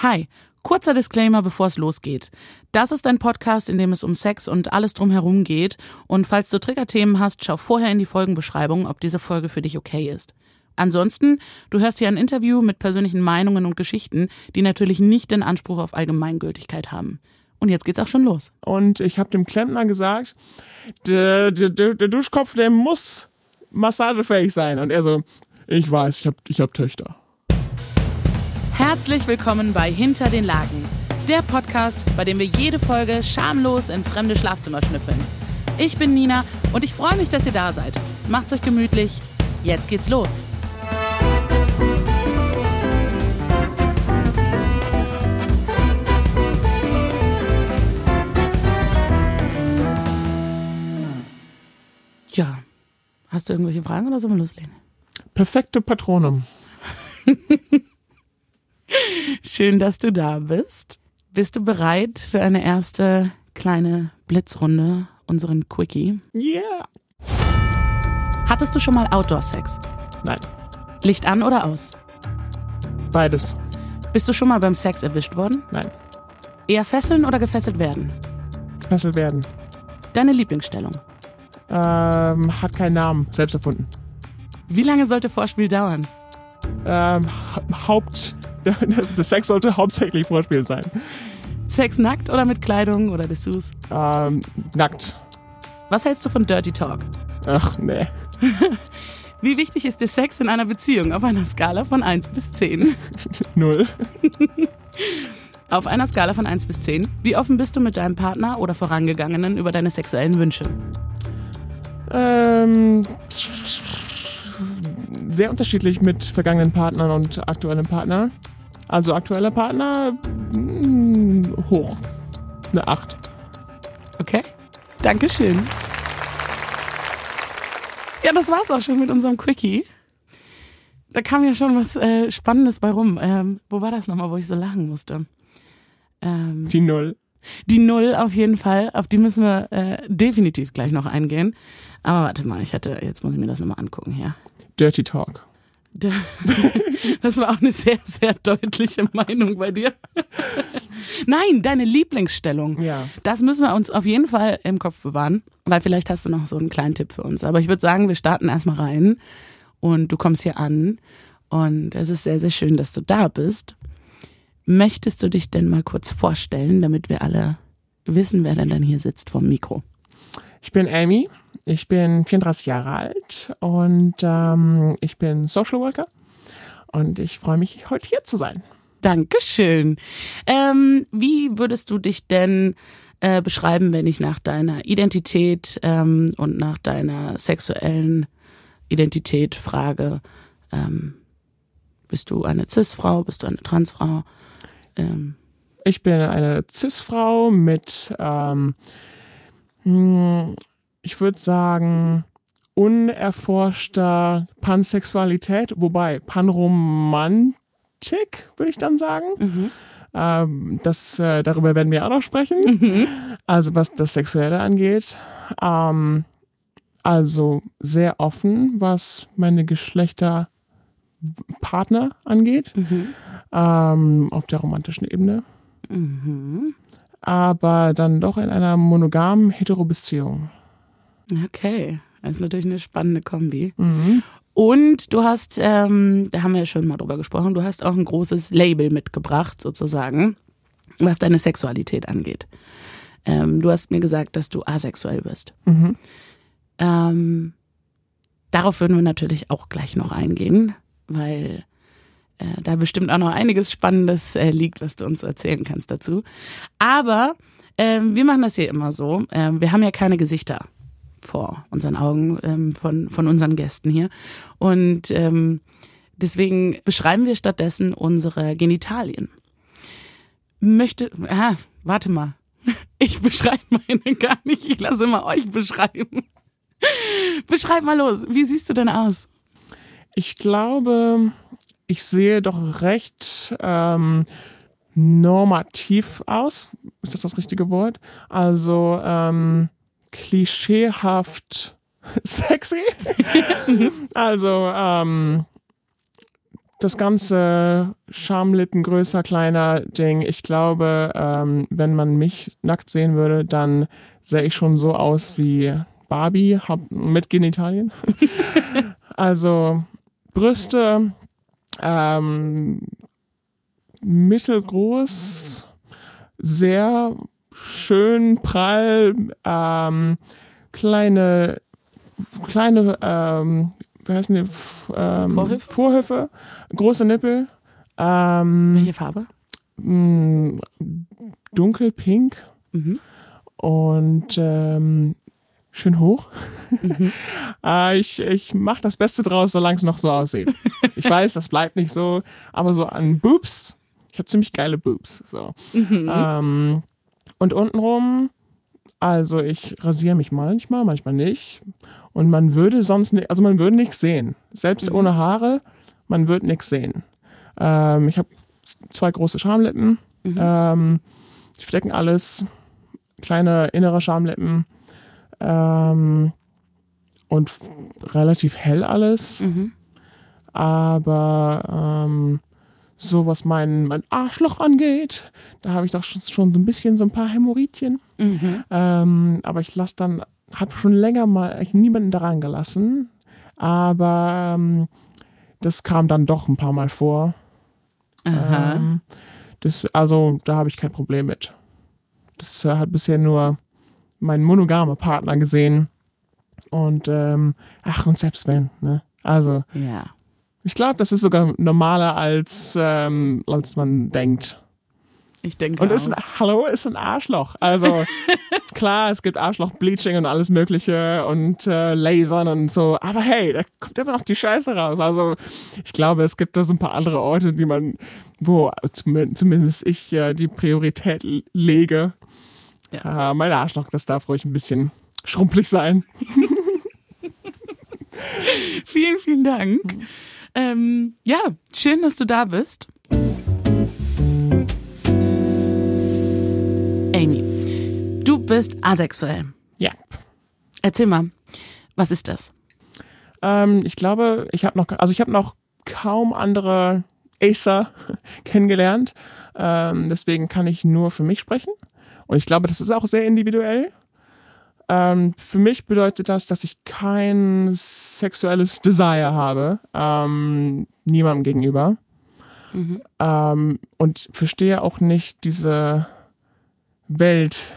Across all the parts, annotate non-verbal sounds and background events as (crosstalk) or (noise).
Hi, kurzer Disclaimer, bevor es losgeht. Das ist ein Podcast, in dem es um Sex und alles drumherum geht. Und falls du Triggerthemen hast, schau vorher in die Folgenbeschreibung, ob diese Folge für dich okay ist. Ansonsten, du hörst hier ein Interview mit persönlichen Meinungen und Geschichten, die natürlich nicht den Anspruch auf Allgemeingültigkeit haben. Und jetzt geht's auch schon los. Und ich habe dem Klempner gesagt, der, der, der, Duschkopf, der muss massagefähig sein. Und er so, ich weiß, ich habe ich hab Töchter. Herzlich willkommen bei Hinter den Lagen, der Podcast, bei dem wir jede Folge schamlos in fremde Schlafzimmer schnüffeln. Ich bin Nina und ich freue mich, dass ihr da seid. Macht's euch gemütlich. Jetzt geht's los. Ja, hast du irgendwelche Fragen oder sollen wir loslegen? Perfekte Patronum. (laughs) Schön, dass du da bist. Bist du bereit für eine erste kleine Blitzrunde, unseren Quickie? Yeah. Hattest du schon mal Outdoor-Sex? Nein, Licht an oder aus? beides. Bist du schon mal beim Sex erwischt worden? Nein, Eher fesseln oder gefesselt werden? Fessel werden. Deine Lieblingsstellung? Ähm, hat keinen Namen, selbst erfunden. Wie lange sollte Vorspiel dauern? Ähm, ha Haupt, (laughs) das Sex sollte hauptsächlich Vorspiel sein. Sex nackt oder mit Kleidung oder Dessous? Ähm, nackt. Was hältst du von Dirty Talk? Ach, nee. (laughs) Wie wichtig ist dir Sex in einer Beziehung auf einer Skala von 1 bis 10? (laughs) Null. Auf einer Skala von 1 bis 10. Wie offen bist du mit deinem Partner oder Vorangegangenen über deine sexuellen Wünsche? Ähm, sehr unterschiedlich mit vergangenen Partnern und aktuellen Partnern. Also aktueller Partner mh, hoch. Eine 8. Okay. Dankeschön. Ja, das war's auch schon mit unserem Quickie. Da kam ja schon was äh, Spannendes bei rum. Ähm, wo war das nochmal, wo ich so lachen musste? Ähm, Die Null. die Null auf jeden Fall. Auf die müssen wir äh, definitiv gleich noch eingehen. Aber warte mal, ich hatte, jetzt muss ich mir das nochmal angucken hier. Dirty Talk. (laughs) Das war auch eine sehr, sehr deutliche Meinung bei dir. Nein, deine Lieblingsstellung. Ja. Das müssen wir uns auf jeden Fall im Kopf bewahren, weil vielleicht hast du noch so einen kleinen Tipp für uns. Aber ich würde sagen, wir starten erstmal rein und du kommst hier an und es ist sehr, sehr schön, dass du da bist. Möchtest du dich denn mal kurz vorstellen, damit wir alle wissen, wer denn dann hier sitzt vom Mikro? Ich bin Amy. Ich bin 34 Jahre alt und ähm, ich bin Social Worker. Und ich freue mich, heute hier zu sein. Dankeschön. Ähm, wie würdest du dich denn äh, beschreiben, wenn ich nach deiner Identität ähm, und nach deiner sexuellen Identität frage? Ähm, bist du eine Cis-Frau? Bist du eine Transfrau? Ähm, Ich bin eine Cis-Frau mit, ähm, hm, ich würde sagen, unerforschter Pansexualität, wobei Panromantik, würde ich dann sagen. mhm. Ähm, das, äh, darüber werden wir auch noch sprechen. Also was das Sexuelle angeht. Ähm, also sehr offen, was meine Geschlechterpartner angeht. Mhm. Ähm, auf der romantischen Ebene. Mhm. Aber dann doch in einer monogamen Heterobeziehung. Okay, das ist natürlich eine spannende Kombi. Mhm. Und du hast, ähm, da haben wir ja schon mal drüber gesprochen, du hast auch ein großes Label mitgebracht, sozusagen, was deine Sexualität angeht. Ähm, du hast mir gesagt, dass du asexuell bist. Mhm. Ähm, darauf würden wir natürlich auch gleich noch eingehen, weil äh, da bestimmt auch noch einiges Spannendes äh, liegt, was du uns erzählen kannst dazu. Aber ähm, wir machen das hier immer so. Ähm, wir haben ja keine Gesichter vor unseren Augen ähm, von, von unseren Gästen hier. Und ähm, deswegen beschreiben wir stattdessen unsere Genitalien. Möchte, ah, warte mal. (laughs) Ich beschreibe meine gar nicht. Ich lasse immer euch beschreiben. Beschreib mal los. Wie siehst du denn aus? Ich glaube, ich sehe doch recht ähm, normativ aus. Ist das das richtige Wort? Also ähm, klischeehaft (laughs) sexy. (laughs) also ähm, das ganze Schamlippen größer, kleiner Ding. Ich glaube, ähm, wenn man mich nackt sehen würde, dann sähe ich schon so aus wie Barbie hab, mit Genitalien. (laughs) also Brüste, ähm, mittelgroß, sehr schön prall, ähm, kleine, kleine, ähm, wie heißen die? Ähm, Vorhöfe? Vorhöfe, große Nippel. Ähm, Welche Farbe? mh, dunkelpink Mhm. und ähm, schön hoch. Mhm. äh, (laughs) ich ich mache das Beste draus, solange es noch so aussieht. Ich weiß, das bleibt nicht so, aber so an Boobs, ich habe ziemlich geile Boobs. So. Mhm. Ähm, und untenrum, also ich rasiere mich manchmal, manchmal nicht. Und man würde sonst nicht, also man würde nichts sehen. Selbst Mhm. ohne Haare, man würde nichts sehen. Ähm, ich habe zwei große Schamlippen. Mhm. Ähm, die verdecken alles. Kleine innere Schamlippen. Ähm, und relativ hell alles. Mhm. Aber ähm, so was mein, mein Arschloch angeht, da habe ich doch schon, schon so ein bisschen so ein paar Hämorrhoidchen. Mhm. Ähm, aber ich lasse dann, habe schon länger mal eigentlich niemanden daran gelassen. Aber ähm, das kam dann doch ein paar Mal vor. Aha. Ähm, das, also da habe ich kein Problem mit. Das äh, hat bisher nur mein monogamer Partner gesehen. Und ähm, ach, und selbst wenn, ne? Also, ja. Ich glaube, das ist sogar normaler als, ähm, als man denkt. Ich denke Und ist ein, hallo, ist ein Arschloch. Also (laughs) klar, es gibt Arschloch-Bleaching und alles mögliche und äh, Lasern und so. Aber hey, da kommt immer noch die Scheiße raus. Also ich glaube, es gibt da so ein paar andere Orte, die man, wo zum, zumindest ich äh, die Priorität lege. Ja. Äh, mein Arschloch, das darf ruhig ein bisschen schrumpelig sein. (laughs) Vielen, vielen Dank. Ähm, ja, schön, dass du da bist. Amy, du bist asexuell. Ja. Erzähl mal, was ist das? Ähm, ich glaube, ich habe noch, also ich habe noch kaum andere Acer (laughs) kennengelernt. Ähm, deswegen kann ich nur für mich sprechen. Und ich glaube, das ist auch sehr individuell. Ähm, für mich bedeutet das, dass ich kein sexuelles Desire habe, ähm, niemandem gegenüber. Mhm. Ähm, und verstehe auch nicht diese Welt,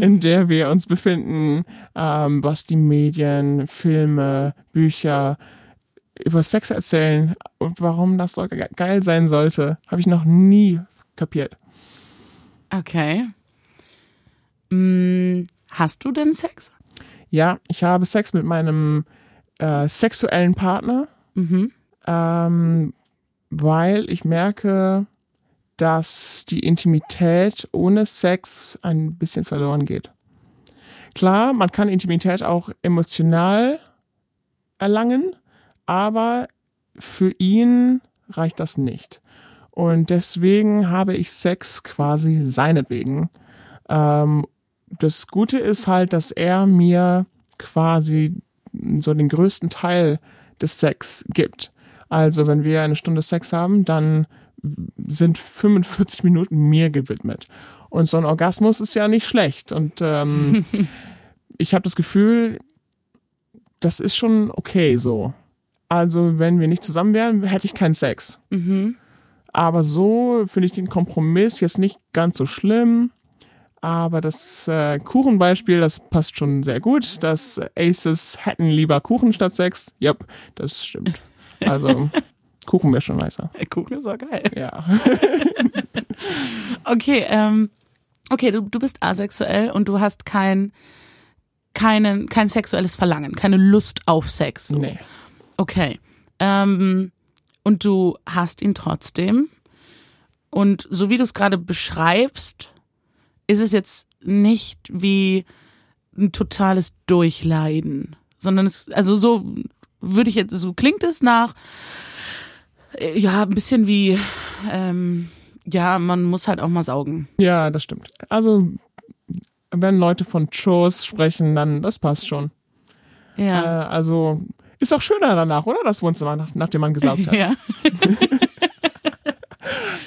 in der wir uns befinden, ähm, was die Medien, Filme, Bücher über Sex erzählen und warum das so ge geil sein sollte, habe ich noch nie kapiert. Okay. Mm, hast du denn Sex? Ja, ich habe Sex mit meinem äh, sexuellen Partner, Mhm. ähm, weil ich merke, dass die Intimität ohne Sex ein bisschen verloren geht. Klar, man kann Intimität auch emotional erlangen, aber für ihn reicht das nicht. Und deswegen habe ich Sex quasi seinetwegen. Ähm, das Gute ist halt, dass er mir quasi so den größten Teil des Sex gibt. Also wenn wir eine Stunde Sex haben, dann sind 45 Minuten mir gewidmet. Und so ein Orgasmus ist ja nicht schlecht. Und ähm, (laughs) ich habe das Gefühl, das ist schon okay so. Also wenn wir nicht zusammen wären, hätte ich keinen Sex. Mhm. Aber so finde ich den Kompromiss jetzt nicht ganz so schlimm. Aber das äh, Kuchenbeispiel, das passt schon sehr gut. Dass Aces hätten lieber Kuchen statt Sex. Yep, das stimmt. Also (laughs) Kuchen wäre schon nicer. Der Kuchen ist auch geil. Ja. (laughs) Okay, ähm, okay, du, du bist asexuell und du hast kein, keinen, kein sexuelles Verlangen, keine Lust auf Sex. So. Nee. Okay. Ähm, und du hast ihn trotzdem. Und so wie du es gerade beschreibst, ist es jetzt nicht wie ein totales Durchleiden, sondern es, also so würde ich jetzt, so klingt es nach, äh, ja, ein bisschen wie, ähm, ja, man muss halt auch mal saugen. Ja, das stimmt. Also wenn Leute von Chores sprechen, dann das passt schon. Äh, Ja. also Ist auch schöner danach, oder? Das Wohnzimmer, nach, nachdem man gesaugt hat. (laughs) Ja. (laughs)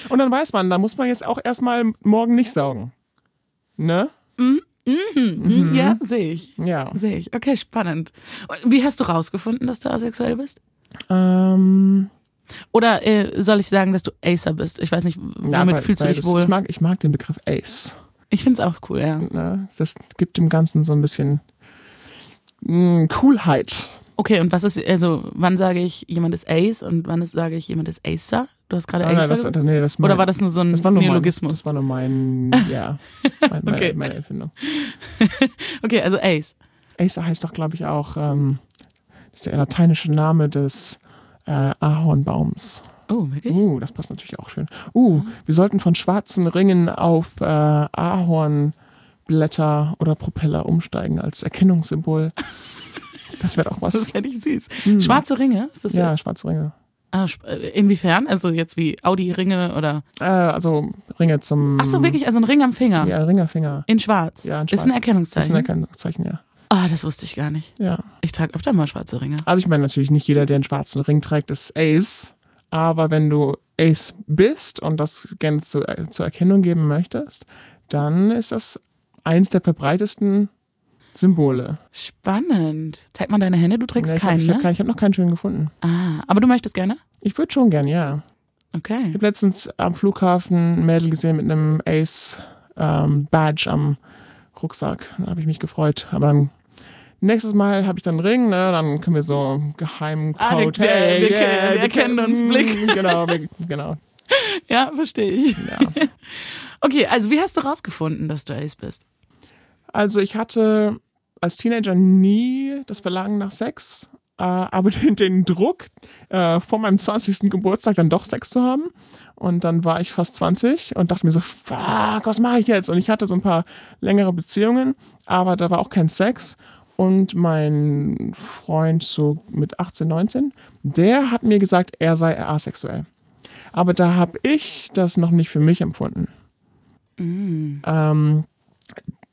Und dann weiß man, da muss man jetzt auch erstmal morgen nicht saugen. Ne? Mhm. Ja, sehe ich. Ja. Sehe ich. Okay, spannend. Und wie hast du rausgefunden, dass du asexuell bist? Ähm, Oder äh, soll ich sagen, dass du Acer bist? Ich weiß nicht, womit ja, fühlst du dich wohl? Ich mag, ich mag den Begriff Ace. Ich find's auch cool, ja. Ne? Das gibt dem Ganzen so ein bisschen mh, Coolheit. Okay, und was ist, also wann sage ich, jemand ist Ace und wann ist, sage ich, jemand ist Acer? Du hast gerade Ah, nein, das, nee, das Oder mein- war das nur so ein das war nur mein, Neologismus? Das war nur mein, ja, (laughs) mein, meine, Okay. meine Erfindung. (laughs) Okay, also Ace. Acer heißt doch, glaube ich, auch, ähm, das ist der lateinische Name des äh, Ahornbaums. Oh, wirklich? Uh, das passt natürlich auch schön. Uh, wir sollten von schwarzen Ringen auf äh, Ahornblätter oder Propeller umsteigen als Erkennungssymbol. (laughs) Das wäre doch was. Das fände ich süß. Schwarze Ringe? Ist das ja, schwarze Ringe. Ah, äh, inwiefern? Also jetzt wie Audi-Ringe oder. Äh, also Ringe zum. Ach so, wirklich, also ein Ring am Finger. Ja, Ringerfinger. In schwarz. Ja, in Ist ein schwarz. Das ist Erkennungszeichen. ein Erkennungszeichen, ja. Ah, das wusste ich gar nicht. Ja. Ich trage öfter mal schwarze Ringe. Also ich meine natürlich nicht jeder, der einen schwarzen Ring trägt, ist Ace. Aber wenn du Ace bist und das gerne zu, äh, zur Erkennung geben möchtest, dann ist das eins der verbreitesten Symbole. Spannend. Zeig mal deine Hände, du trägst Ja, ich habe keinen, ich hab, ne? ich hab noch keinen schönen gefunden. Ah, aber du möchtest gerne? Ich würde schon gern, ja. Okay. Ich habe letztens am Flughafen ein Mädel gesehen mit einem Ace ähm, Badge am Rucksack. Da habe ich mich gefreut. Aber dann nächstes Mal habe ich dann einen Ring, ne? Dann können wir so geheimen Ah, wir- Code. wir- hey, wir yeah, kennen- wir erkennen uns Blick. (laughs) Genau, wir, genau. (laughs) Ja, verstehe ich. Ja. (laughs) Okay, also wie hast du rausgefunden, dass du Ace bist? Also ich hatte als Teenager nie das Verlangen nach Sex, äh, aber (laughs) den, den Druck, äh, vor meinem 20. Geburtstag dann doch Sex zu haben. Und dann war ich fast 20 und dachte mir so, fuck, was mache ich jetzt? Und ich hatte so ein paar längere Beziehungen, aber da war auch kein Sex. Und mein Freund so mit 18, 19, der hat mir gesagt, er sei asexuell. Aber da habe ich das noch nicht für mich empfunden. Ähm,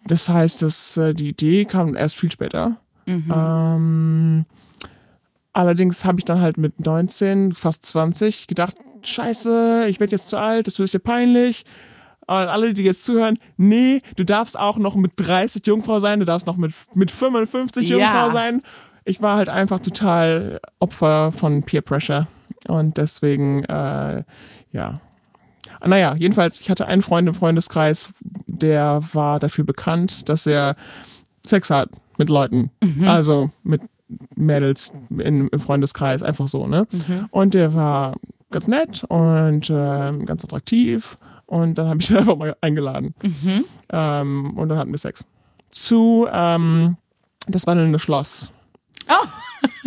das heißt, dass äh, die Idee kam erst viel später. Ähm, allerdings habe ich dann halt mit 19, fast 20 gedacht, scheiße, ich werde jetzt zu alt, das wird dir peinlich. Und alle, die jetzt zuhören, nee, du darfst auch noch mit 30 Jungfrau sein, du darfst noch mit, mit 55 Ja. Jungfrau sein. Ich war halt einfach total Opfer von Peer Pressure. Und deswegen, äh, ja. Ah, Naja, jedenfalls, ich hatte einen Freund im Freundeskreis, der war dafür bekannt, dass er Sex hat mit Leuten. Also mit Mädels in, im Freundeskreis, einfach so, ne? Und der war ganz nett und ähm, ganz attraktiv. Und dann habe ich ihn (laughs) einfach mal eingeladen. Ähm, und dann hatten wir Sex. Zu ähm, das wandelnde Schloss. Oh.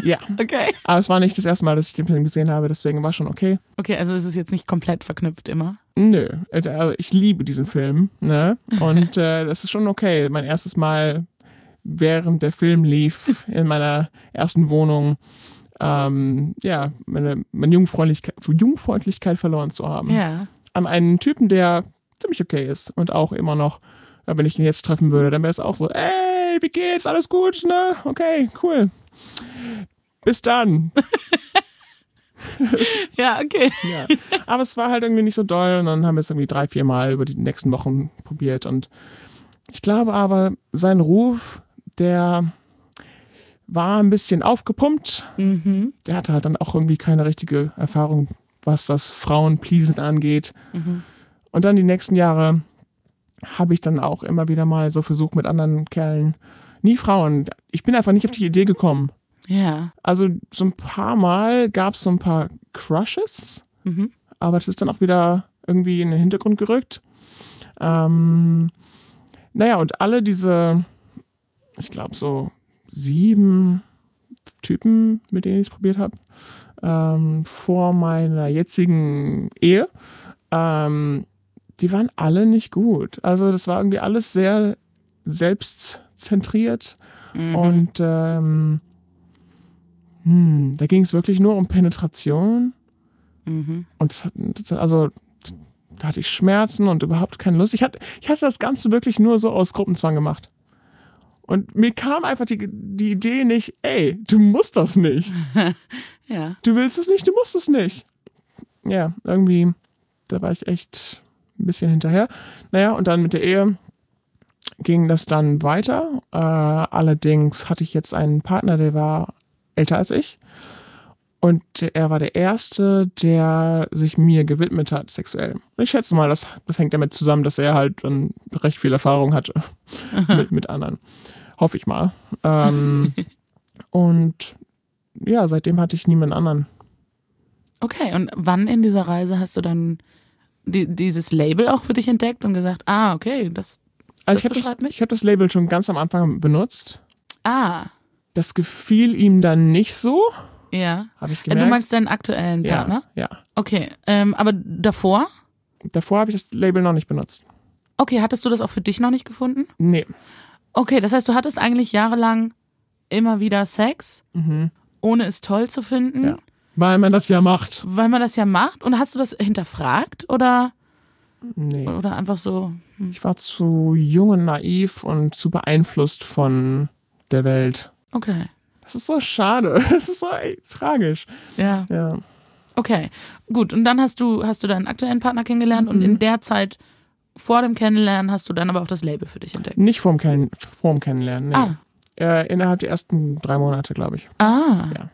Ja. Okay. Aber es war nicht das erste Mal, dass ich den Film gesehen habe, deswegen war schon okay. Okay, also es ist jetzt nicht komplett verknüpft immer. Nö, äh, also ich liebe diesen Film, ne? Und (laughs) äh, das ist schon okay. Mein erstes Mal, während der Film lief, in meiner ersten Wohnung, ähm, ja, meine, meine Jungfräulichkeit, Jungfreundlichkeit verloren zu haben. Ja. An einen Typen, der ziemlich okay ist und auch immer noch, äh, wenn ich ihn jetzt treffen würde, dann wäre es auch so, ey, wie geht's? Alles gut, ne? Okay, cool. Bis dann. (laughs) Ja, okay. Ja. Aber es war halt irgendwie nicht so doll und dann haben wir es irgendwie drei, vier Mal über die nächsten Wochen probiert und ich glaube aber, sein Ruf, der war ein bisschen aufgepumpt. Mhm. Der hatte halt dann auch irgendwie keine richtige Erfahrung, was das Frauenpleasen angeht. Und dann die nächsten Jahre habe ich dann auch immer wieder mal so versucht mit anderen Kerlen. Nie Frauen. Ich bin einfach nicht auf die Idee gekommen. Ja. Also so ein paar Mal gab es so ein paar Crushes, Mhm. aber das ist dann auch wieder irgendwie in den Hintergrund gerückt. Ähm, naja, und alle diese, ich glaube so sieben Typen, mit denen ich es probiert habe, ähm, vor meiner jetzigen Ehe, ähm, die waren alle nicht gut. Also das war irgendwie alles sehr selbstzentriert Mhm. und ähm, hm, da ging es wirklich nur um Penetration Mhm. und das, hat- das, also da hatte ich Schmerzen und überhaupt keine Lust. Ich hatte, ich hatte das Ganze wirklich nur so aus Gruppenzwang gemacht. Und mir kam einfach die, die Idee nicht, ey, du musst das nicht. (laughs) Ja. Du willst es nicht, du musst es nicht. Ja, irgendwie, da war ich echt ein bisschen hinterher. Naja, und dann mit der Ehe ging das dann weiter. Äh, allerdings hatte ich jetzt einen Partner, der war älter als ich. Und er war der Erste, der sich mir gewidmet hat, sexuell. Ich schätze mal, das, das hängt damit zusammen, dass er halt dann recht viel Erfahrung hatte mit, mit anderen. Hoffe ich mal. Ähm, (laughs) und ja, seitdem hatte ich niemand anderen. Okay, und wann in dieser Reise hast du dann die, dieses Label auch für dich entdeckt und gesagt, ah, okay, das, Also Das ich habe das, ich hab das Label schon ganz am Anfang benutzt. ah, Das gefiel ihm dann nicht so, ja. habe ich Äh, gemerkt. Du meinst deinen aktuellen Partner? Ja, ja. Okay, ähm, aber davor? Davor habe ich das Label noch nicht benutzt. Okay, hattest du das auch für dich noch nicht gefunden? Nee. Okay, das heißt, du hattest eigentlich jahrelang immer wieder Sex, ohne es toll zu finden, Mhm. Ja. Weil man das ja macht. weil man das ja macht. Und hast du das hinterfragt oder, Nee. oder einfach so? Ich war zu jung und naiv und zu beeinflusst von der Welt. Okay, Das ist so schade. (laughs) Das ist so echt tragisch. ja. Ja. Okay, gut. Und dann hast du, hast du deinen aktuellen Partner kennengelernt und Mhm. in der Zeit vor dem Kennenlernen hast du dann aber auch das Label für dich entdeckt. Nicht vorm, Kenn vorm Kennenlernen. Nee. Ah. Äh, innerhalb der ersten drei Monate, glaube ich. Ah. Ja.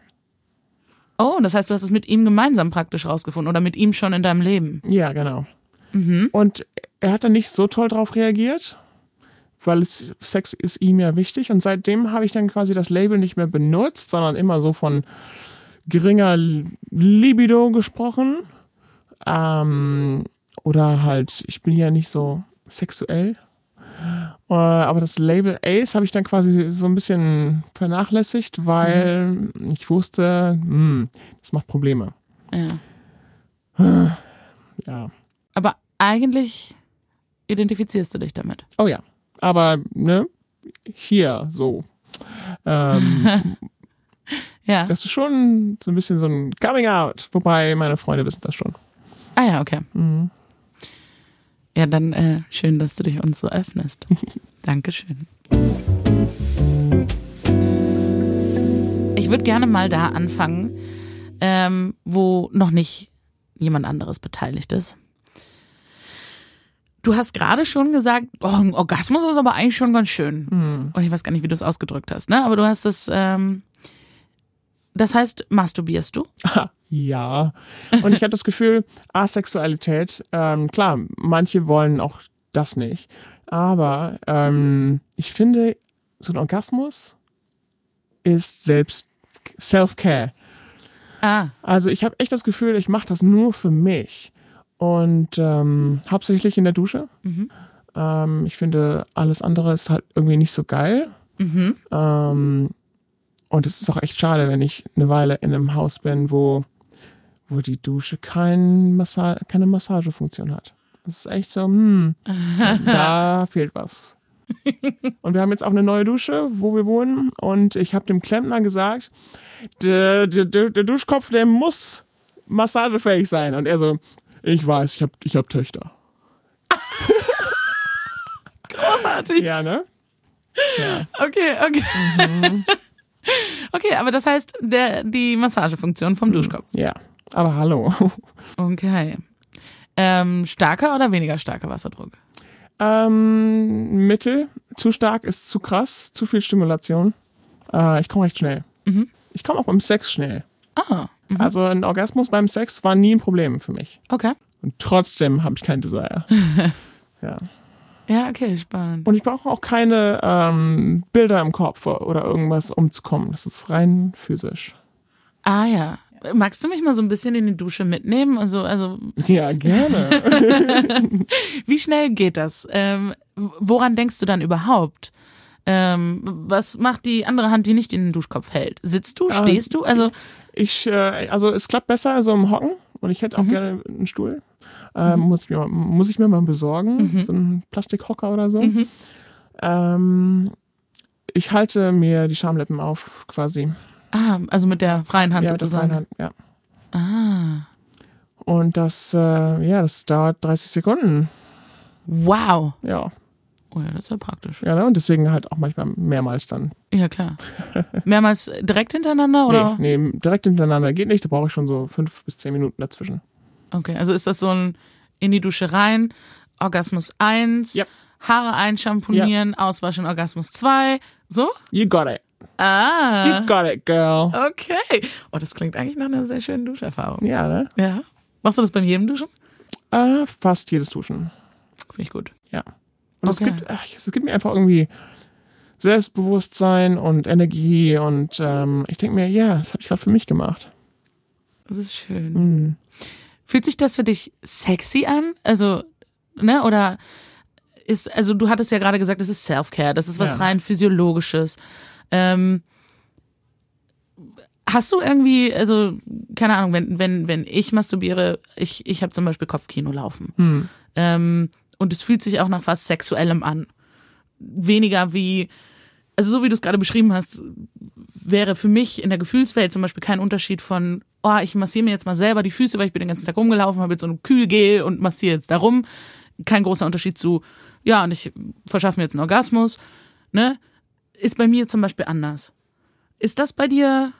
Oh, das heißt, du hast es mit ihm gemeinsam praktisch rausgefunden oder mit ihm schon in deinem Leben. Ja, genau. Mhm. Und er hat dann nicht so toll drauf reagiert, weil es, Sex ist ihm ja wichtig. Und seitdem habe ich dann quasi das Label nicht mehr benutzt, sondern immer so von geringer Libido gesprochen. Ähm, oder halt, ich bin ja nicht so sexuell. Äh, aber das Label Ace habe ich dann quasi so ein bisschen vernachlässigt, weil ich wusste, hm, das macht Probleme. Ja. Ja. Aber eigentlich identifizierst du dich damit. Oh ja. Aber, ne, hier so. Ähm, (laughs) Ja. das ist schon so ein bisschen so ein Coming Out. Wobei meine Freunde wissen das schon. ah ja, okay. Mhm. Ja, dann äh, schön, dass du dich uns so öffnest. (laughs) Dankeschön. Ich würde gerne mal da anfangen, ähm, wo noch nicht jemand anderes beteiligt ist. Du hast gerade schon gesagt, oh, ein Orgasmus ist aber eigentlich schon ganz schön. Und ich weiß gar nicht, wie du es ausgedrückt hast, ne? Aber du hast es, ähm, das heißt, masturbierst du? (laughs) Ja. Und ich habe das Gefühl, Asexualität, ähm, klar, manche wollen auch das nicht. Aber ähm, ich finde, so ein Orgasmus ist selbst Self-Care. Ah, Also ich habe echt das Gefühl, ich mache das nur für mich. Und ähm, hauptsächlich in der Dusche. Ähm, ich finde, alles andere ist halt irgendwie nicht so geil. mhm. Ähm, und es ist auch echt schade, wenn ich eine Weile in einem Haus bin, wo, wo die Dusche kein Massa keine Massagefunktion hat. Das ist echt so, hm, (laughs) da fehlt was. Und wir haben jetzt auch eine neue Dusche, wo wir wohnen. Und ich habe dem Klempner gesagt, der, der, der, der Duschkopf, der muss massagefähig sein. Und er so, ich weiß, ich habe ich hab Töchter. (laughs) großartig. Ja, ne? Ja. Okay, okay. (laughs) Okay, aber das heißt, der, die Massagefunktion vom Duschkopf. Ja. Aber hallo. (laughs) Okay. Ähm, starker oder weniger starker Wasserdruck? Ähm, Mittel, zu stark ist zu krass, zu viel Stimulation. Äh, ich komme recht schnell. Ich komme auch beim Sex schnell. Ah, Also ein Orgasmus beim Sex war nie ein Problem für mich. okay. Und trotzdem habe ich kein Desire. (laughs) ja. Ja, okay, spannend. Und ich brauche auch keine ähm, Bilder im Kopf oder irgendwas, um zu kommen. Das ist rein physisch. Ah ja. Magst du mich mal so ein bisschen in die Dusche mitnehmen? Also, also (laughs) Ja, gerne. (laughs) wie schnell geht das? Ähm, woran denkst du dann überhaupt? Ähm, was macht die andere Hand, die nicht in den Duschkopf hält? Sitzt du? Stehst du? Also, Ich, äh, also es klappt besser so im Hocken und ich hätte auch gerne einen Stuhl. Äh, muss, ich mir, mal- muss ich mir mal besorgen, so einen Plastikhocker oder so. Ähm, ich halte mir die Schamlippen auf quasi. ah, also mit der freien Hand Ja, mit der sozusagen. freien Hand, ja. Ah. Und das, äh, ja, das dauert 30 Sekunden. Wow. Ja. Oh ja, das ist ja praktisch. Ja, ne? Und deswegen halt auch manchmal mehrmals dann. Ja, klar. Mehrmals direkt hintereinander oder? Nee, nee, direkt hintereinander geht nicht, da brauche ich schon so fünf bis zehn Minuten dazwischen. Okay, also ist das so ein in die Dusche rein, Orgasmus 1, Yep. Haare einschamponieren, auswaschen, Orgasmus 2. So? You got it. Ah. You got it, girl. Okay. Oh, das klingt eigentlich nach einer sehr schönen Duscherfahrung. Ja, ne? Ja. Machst du das beim jedem Duschen? Äh, fast jedes Duschen. Finde ich gut. Ja. Und Okay. es gibt, ach, es gibt mir einfach irgendwie Selbstbewusstsein und Energie und ähm, ich denke mir, ja, das habe ich gerade für mich gemacht. Das ist schön. Mhm. Fühlt sich das für dich sexy an? Also, ne, oder ist, also du hattest ja gerade gesagt, das ist Self-Care, das ist was Ja. rein physiologisches. Ähm, hast du irgendwie, also, keine Ahnung, wenn, wenn, wenn ich masturbiere, ich, ich habe zum Beispiel Kopfkino laufen. Hm. Ähm, und es fühlt sich auch nach was Sexuellem an. Weniger wie, also so wie du es gerade beschrieben hast, wäre für mich in der Gefühlswelt zum Beispiel kein Unterschied von, oh, ich massiere mir jetzt mal selber die Füße, weil ich bin den ganzen Tag rumgelaufen, habe jetzt so ein Kühlgel und massiere jetzt darum. Kein großer Unterschied zu, ja, und ich verschaffe mir jetzt einen Orgasmus. Ne? Ist bei mir zum Beispiel anders. Ist das bei dir,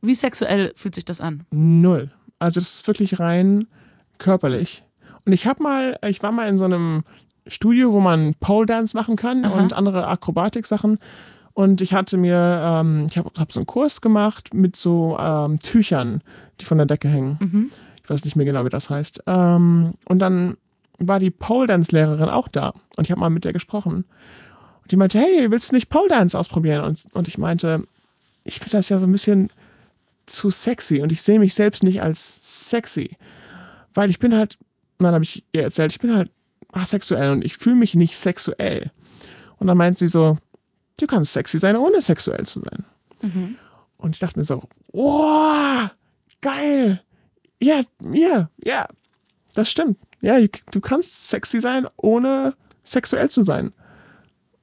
wie sexuell fühlt sich das an? Null. Also das ist wirklich rein körperlich. Und ich habe mal, ich war mal in so einem Studio, wo man Pole Dance machen kann Aha. und andere Akrobatik-Sachen. Und ich hatte mir, ähm, ich habe hab so einen Kurs gemacht mit so ähm, Tüchern, die von der Decke hängen. Mhm. Ich weiß nicht mehr genau, wie das heißt. Ähm, und dann war die Pole Dance Lehrerin auch da und ich habe mal mit der gesprochen. Und die meinte, hey, willst du nicht Pole Dance ausprobieren? Und, und ich meinte, ich finde das ja so ein bisschen zu sexy und ich sehe mich selbst nicht als sexy, weil ich bin halt, dann habe ich ihr erzählt, ich bin halt asexuell und ich fühle mich nicht sexuell. Und dann meint sie so, du kannst sexy sein, ohne sexuell zu sein. Mhm. Und ich dachte mir so, oh, geil. Ja, ja, ja, das stimmt. Ja, du kannst sexy sein, ohne sexuell zu sein.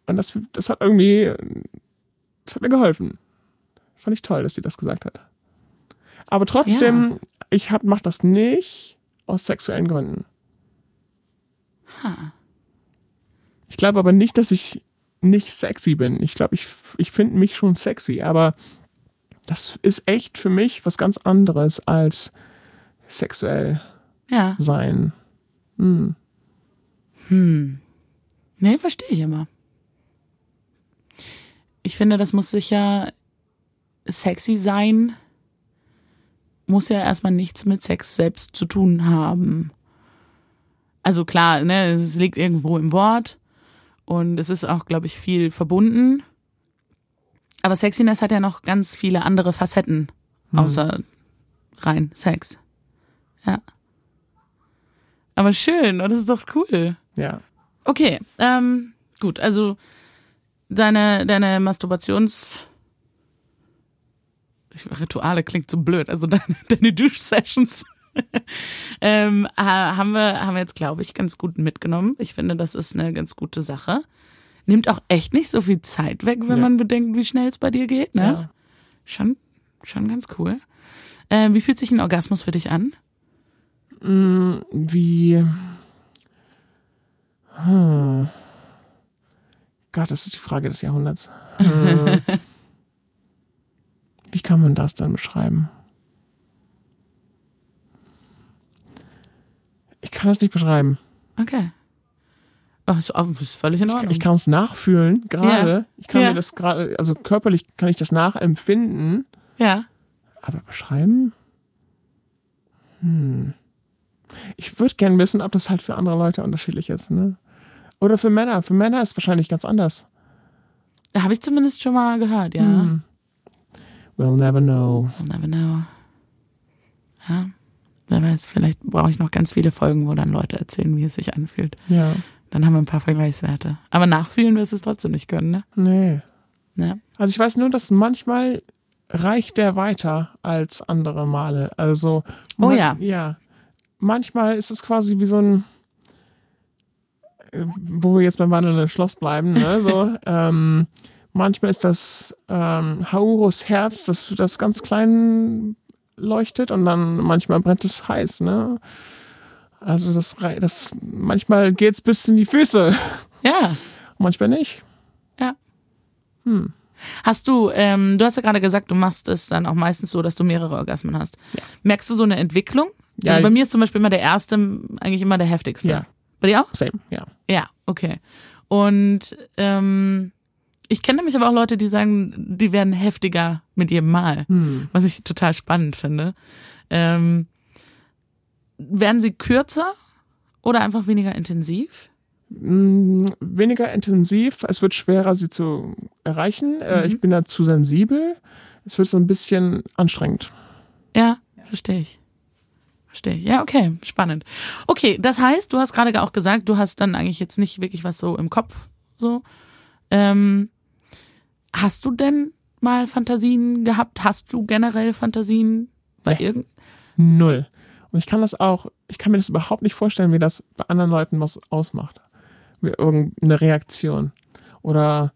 Und das, das hat irgendwie, das hat mir geholfen. Fand ich toll, dass sie das gesagt hat. Aber trotzdem, ich hab, mach das nicht aus sexuellen Gründen. Ha. Ich glaube aber nicht, dass ich nicht sexy bin. Ich glaube, ich, ich finde mich schon sexy, aber das ist echt für mich was ganz anderes als sexuell Ja. sein. Hm. Hm. Nee, verstehe ich immer. Ich finde, das muss sicher sexy sein, muss ja erstmal nichts mit Sex selbst zu tun haben. Also klar, ne, es liegt irgendwo im Wort und es ist auch, glaube ich, viel verbunden. Aber Sexiness hat ja noch ganz viele andere Facetten, außer rein Sex. Ja. Aber schön, und das ist doch cool. Ja. Okay, ähm, gut, also deine, deine Masturbations Rituale klingt so blöd, also (laughs) deine, deine Duschsessions (laughs) ähm, ha- haben wir, haben wir jetzt, glaube ich, ganz gut mitgenommen. Ich finde, das ist eine ganz gute Sache. Nimmt auch echt nicht so viel Zeit weg, wenn Ja. man bedenkt, wie schnell es bei dir geht, ne? Ja. Schon, schon ganz cool. Ähm, wie fühlt sich ein Orgasmus für dich an? Hm, Wie. Hm. Gott, das ist die Frage des Jahrhunderts. (laughs) Hm. Wie kann man das dann beschreiben? Ich kann das nicht beschreiben. Okay. Oh, ist, oh, ist völlig in Ordnung. Ich kann es nachfühlen, gerade. Ja. Ich kann Ja. mir das gerade, also körperlich kann ich das nachempfinden, ja. aber beschreiben? Hm. Ich würde gern wissen, ob das halt für andere Leute unterschiedlich ist, ne? Oder für Männer. Für Männer ist es wahrscheinlich ganz anders. Habe ich zumindest schon mal gehört, ja. Hm. We'll never know. We'll never know. Ja. Wer weiß, vielleicht brauche ich noch ganz viele Folgen, wo dann Leute erzählen, wie es sich anfühlt. Ja. Dann haben wir ein paar Vergleichswerte. Aber nachfühlen wirst du es trotzdem nicht können, ne? Nee. Ja. Also ich weiß nur, dass manchmal reicht der weiter als andere Male. Also Oh ja. ja. Manchmal ist es quasi wie so ein äh, wo wir jetzt beim wandelnden Schloss bleiben, ne? So, (laughs) ähm, manchmal ist das ähm, Hauros Herz, das, das ganz klein leuchtet und dann manchmal brennt es heiß, ne? Also das, das manchmal geht's bis in die Füße. Ja. manchmal nicht. Ja. Hm. Hast du, ähm, du hast ja gerade gesagt, du machst es dann auch meistens so, dass du mehrere Orgasmen hast. Ja. Merkst du so eine Entwicklung? Ja, also bei mir ist zum Beispiel immer der erste eigentlich immer der heftigste. Ja. Bei dir auch? Same, ja. Ja, okay. Und ähm, ich kenne nämlich aber auch Leute, die sagen, die werden heftiger mit jedem Mal, Hm. was ich total spannend finde. Ähm, werden sie kürzer oder einfach weniger intensiv? Mm, Weniger intensiv, es wird schwerer, sie zu erreichen. Äh, Mhm. Ich bin da zu sensibel. Es wird so ein bisschen anstrengend. Ja, verstehe ich. Verstehe ich. Ja, okay, spannend. Okay, das heißt, du hast gerade auch gesagt, du hast dann eigentlich jetzt nicht wirklich was so im Kopf, so. Ähm, hast du denn mal Fantasien gehabt? Hast du generell Fantasien bei Nee. irgend? Null. Und ich kann das auch, ich kann mir das überhaupt nicht vorstellen, wie das bei anderen Leuten was ausmacht. Wie irgendeine Reaktion. Oder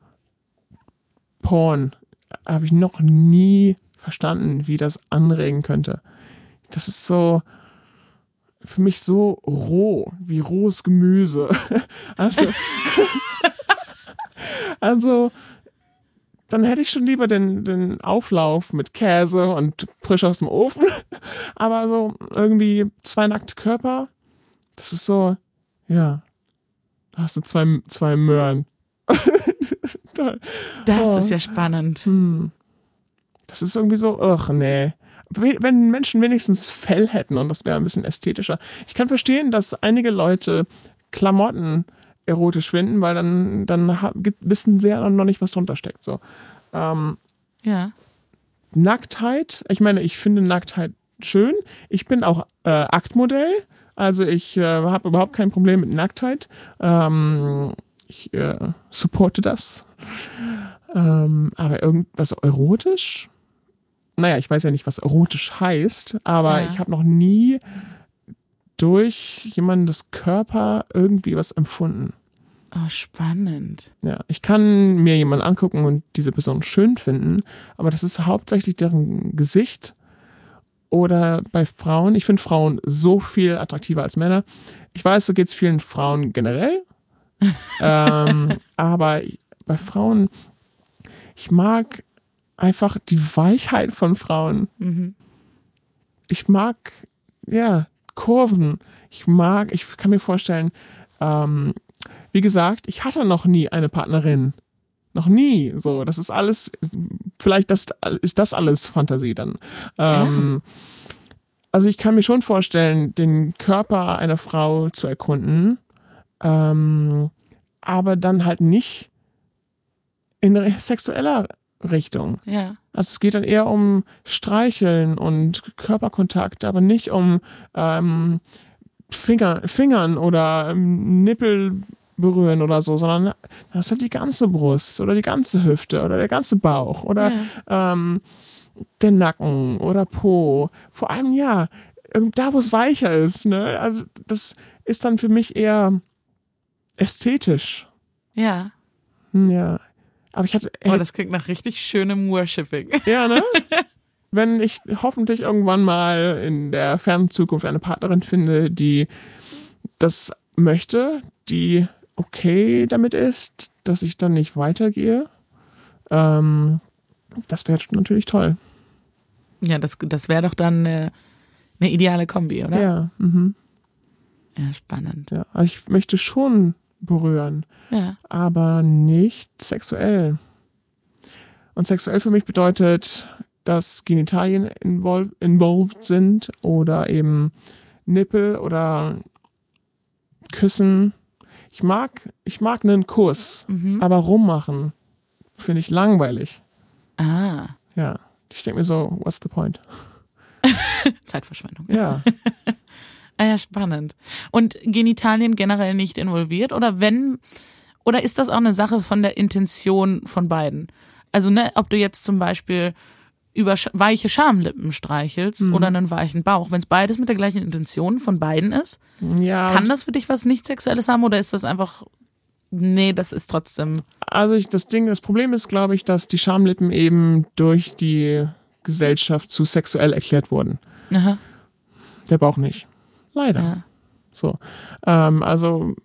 Porn. Habe ich noch nie verstanden, wie das anregen könnte. Das ist so, für mich so roh, wie rohes Gemüse. (laughs) Also, (laughs) also, dann hätte ich schon lieber den, den Auflauf mit Käse und frisch aus dem Ofen. (laughs) Aber so irgendwie zwei nackte Körper, das ist so, ja, da hast du zwei, zwei Möhren. (laughs) Toll. Das Oh. ist ja spannend. Hm. Das ist irgendwie so, ach nee. We- Wenn Menschen wenigstens Fell hätten und das wäre ein bisschen ästhetischer. Ich kann verstehen, dass einige Leute Klamotten erotisch finden, weil dann, dann wissen sie ja noch nicht, was drunter steckt. So. Ähm, Ja. Nacktheit, ich meine, ich finde Nacktheit schön. Ich bin auch äh, Aktmodell, also ich äh, habe überhaupt kein Problem mit Nacktheit. Ähm, ich äh, supporte das. Ähm, aber irgendwas erotisch? Naja, ich weiß ja nicht, was erotisch heißt, aber Ja. ich habe noch nie durch jemandes Körper irgendwie was empfunden. Oh, spannend. Ja, ich kann mir jemanden angucken und diese Person schön finden, aber das ist hauptsächlich deren Gesicht. Oder bei Frauen, ich finde Frauen so viel attraktiver als Männer. Ich weiß, so geht's vielen Frauen generell. (laughs) ähm, aber bei Frauen, ich mag einfach die Weichheit von Frauen. Mhm. Ich mag, ja, Kurven. Ich mag, ich kann mir vorstellen, ähm, wie gesagt, ich hatte noch nie eine Partnerin. Noch nie. So, das ist alles, vielleicht das, ist das alles Fantasie dann. Ähm, Also ich kann mir schon vorstellen, den Körper einer Frau zu erkunden, ähm, aber dann halt nicht in sexueller Richtung. Ja. Also es geht dann eher um Streicheln und Körperkontakt, aber nicht um ähm, Finger, Fingern oder ähm, Nippel berühren oder so, sondern das hat die ganze Brust oder die ganze Hüfte oder der ganze Bauch oder ähm, der Nacken oder Po. Vor allem ja, irgend- da wo es weicher ist. Ne? Also das ist dann für mich eher ästhetisch. Ja. Hm, Ja. Aber ich hatte Oh, das klingt nach richtig schönem Worshipping. (laughs) Ja, ne? Wenn ich hoffentlich irgendwann mal in der fernen Zukunft eine Partnerin finde, die das möchte, die okay damit ist, dass ich dann nicht weitergehe, ähm, das wäre natürlich toll. Ja, das, das wäre doch dann eine, eine ideale Kombi, oder? Ja, mhm, Ja, spannend. ja. Also ich möchte schon berühren, Ja. aber nicht sexuell. Und sexuell für mich bedeutet, dass Genitalien invol involved sind oder eben Nippel oder Küssen. Ich mag, ich mag einen Kuss, Mhm. aber rummachen finde ich langweilig. Ah, Ja, ich denke mir so, what's the point? (laughs) Zeitverschwendung. Ja, (laughs) Ah ja, spannend. Und Genitalien generell nicht involviert oder wenn oder ist das auch eine Sache von der Intention von beiden? Also ne, ob du jetzt zum Beispiel über weiche Schamlippen streichelst Mhm. oder einen weichen Bauch, wenn es beides mit der gleichen Intention von beiden ist, ja. kann das für dich was nicht sexuelles haben oder ist das einfach nee, das ist trotzdem Also ich, das Ding, das Problem ist, glaube ich, dass die Schamlippen eben durch die Gesellschaft zu sexuell erklärt wurden. aha, Der Bauch nicht. Leider. ja. So. Ähm, also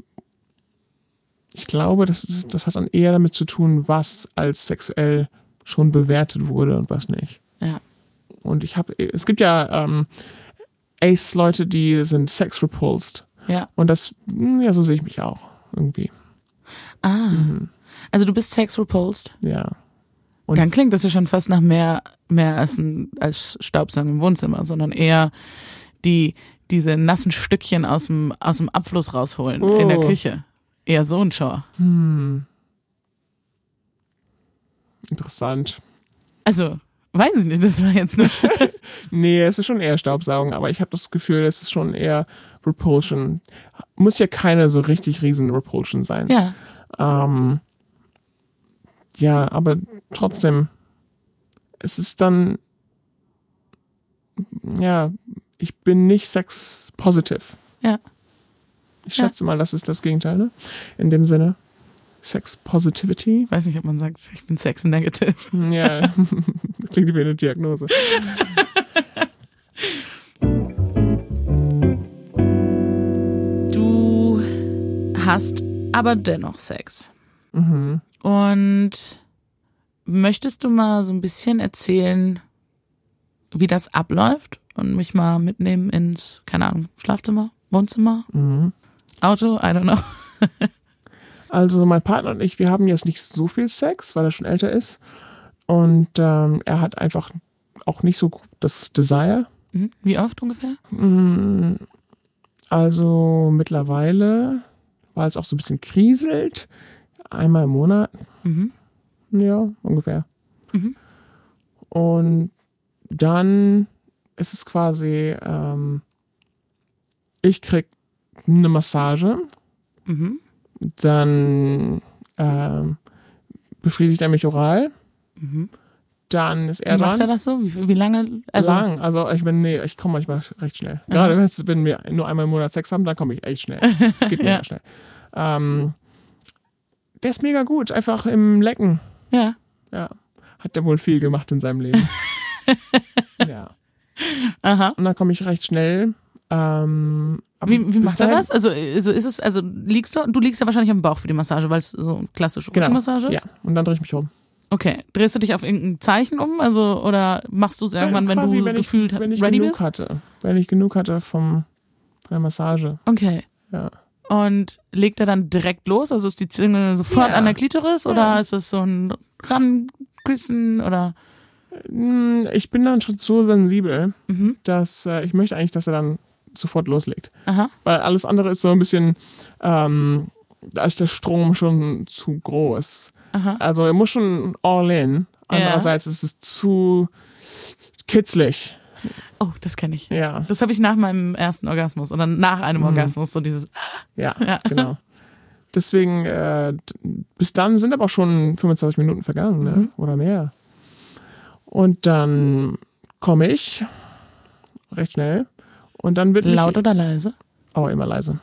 ich glaube, das, das hat dann eher damit zu tun, was als sexuell schon bewertet wurde und was nicht. Ja. Und ich habe, es gibt ja ähm, Ace-Leute, die sind sex-repulsed. Ja. Und das, hm, ja, so sehe ich mich auch irgendwie. Ah. Also du bist sex repulsed? Ja. Und- Dann klingt das ja schon fast nach mehr, mehr als, ein, als Staubsaugen im Wohnzimmer, sondern eher die, diese nassen Stückchen aus dem, aus dem Abfluss rausholen in der Oh. Küche. Eher so ein Chore. Hm. Interessant. Also, weiß ich nicht, das war jetzt nur. (laughs) Nee, es ist schon eher Staubsaugen, aber ich habe das Gefühl, es ist schon eher Repulsion. Muss ja keine so richtig riesen Repulsion sein. ja. Ähm, ja, aber trotzdem, es ist dann, ja, ich bin nicht sex positive. Ja. Ich schätze mal, das ist das Gegenteil, ne? In dem Sinne. Sex Positivity. Weiß nicht, ob man sagt, ich bin sex negative. Ja, (laughs) klingt wie eine Diagnose. Du hast aber dennoch Sex. Mhm. Und möchtest du mal so ein bisschen erzählen, wie das abläuft und mich mal mitnehmen ins, keine Ahnung, Schlafzimmer, Wohnzimmer, Mhm. Auto, I don't know. (laughs) Also mein Partner und ich, wir haben jetzt nicht so viel Sex, weil er schon älter ist. Und ähm, er hat einfach auch nicht so das Desire. Mhm. Wie oft ungefähr? Mm, Also mittlerweile, weil es auch so ein bisschen kriselt, einmal im Monat, Mhm. ja, ungefähr. Mhm. Und dann ist es quasi, ähm, ich krieg eine Massage, Mhm. dann ähm, befriedigt er mich oral, Mhm. dann ist er Wie macht dran. er das so? Wie, wie lange? Also, lang. Also ich bin, nee, ich komme manchmal recht schnell. Gerade wenn es- wenn wir nur einmal im Monat Sex haben, dann komme ich echt schnell. Es geht (laughs) mega Ja. schnell. Ähm, der ist mega gut, einfach im Lecken. Ja. Ja. Hat der wohl viel gemacht in seinem Leben. (laughs) ja. Aha. Und dann komme ich recht schnell. Ähm, Wie, wie macht er das? Also, also ist es, also liegst du, du liegst ja wahrscheinlich am Bauch für die Massage, weil es so klassische Genau. Ja. ist. Und dann drehe ich mich um. Okay. Drehst du dich auf irgendein Zeichen um? Also, oder machst du es irgendwann, wenn Quasi, du wenn gefühlt ich, wenn ich ready genug bist? hatte. Wenn ich genug hatte vom, von der Massage. Okay. Ja. Und legt er dann direkt los? Also ist die Zunge sofort Ja. an der Klitoris oder Ja. ist es so ein Ranküssen oder? Mm, Ich bin dann schon so sensibel, Mhm. dass äh, ich möchte eigentlich, dass er dann sofort loslegt. Aha. Weil alles andere ist so ein bisschen, ähm, da ist der Strom schon zu groß. Aha. Also er muss schon all in. Ja. Andererseits ist es zu kitzlig. Oh, das kenne ich. Ja, Das habe ich nach meinem ersten Orgasmus oder nach einem Mhm. Orgasmus so dieses. ja, (laughs) Ja. genau. Deswegen, äh, bis dann sind aber auch schon 25 Minuten vergangen, ne? Mhm. oder mehr. Und dann komme ich recht schnell und dann wird Laut mich, oder leise? oh, immer leise.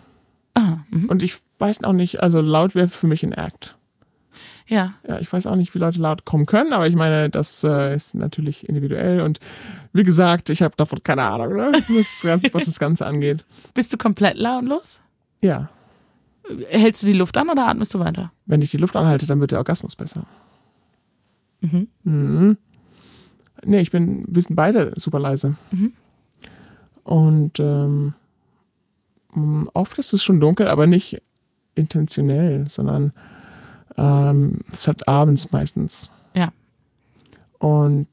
Ah, mhm. Und ich weiß auch nicht, also laut wäre für mich ein Act. ja. Ja, ich weiß auch nicht, wie Leute laut kommen können, aber ich meine, das äh, ist natürlich individuell und wie gesagt, ich habe davon keine Ahnung, ne? was, was das Ganze angeht. (laughs) Bist du komplett lautlos? Ja, Hältst du die Luft an oder atmest du weiter? wenn ich die Luft anhalte, dann wird der Orgasmus besser. Mhm. Mhm. Nee, ich bin, wir sind beide super leise. Mhm. Und ähm, oft ist es schon dunkel, aber nicht intentionell, sondern ähm, es halt abends meistens. Ja. Und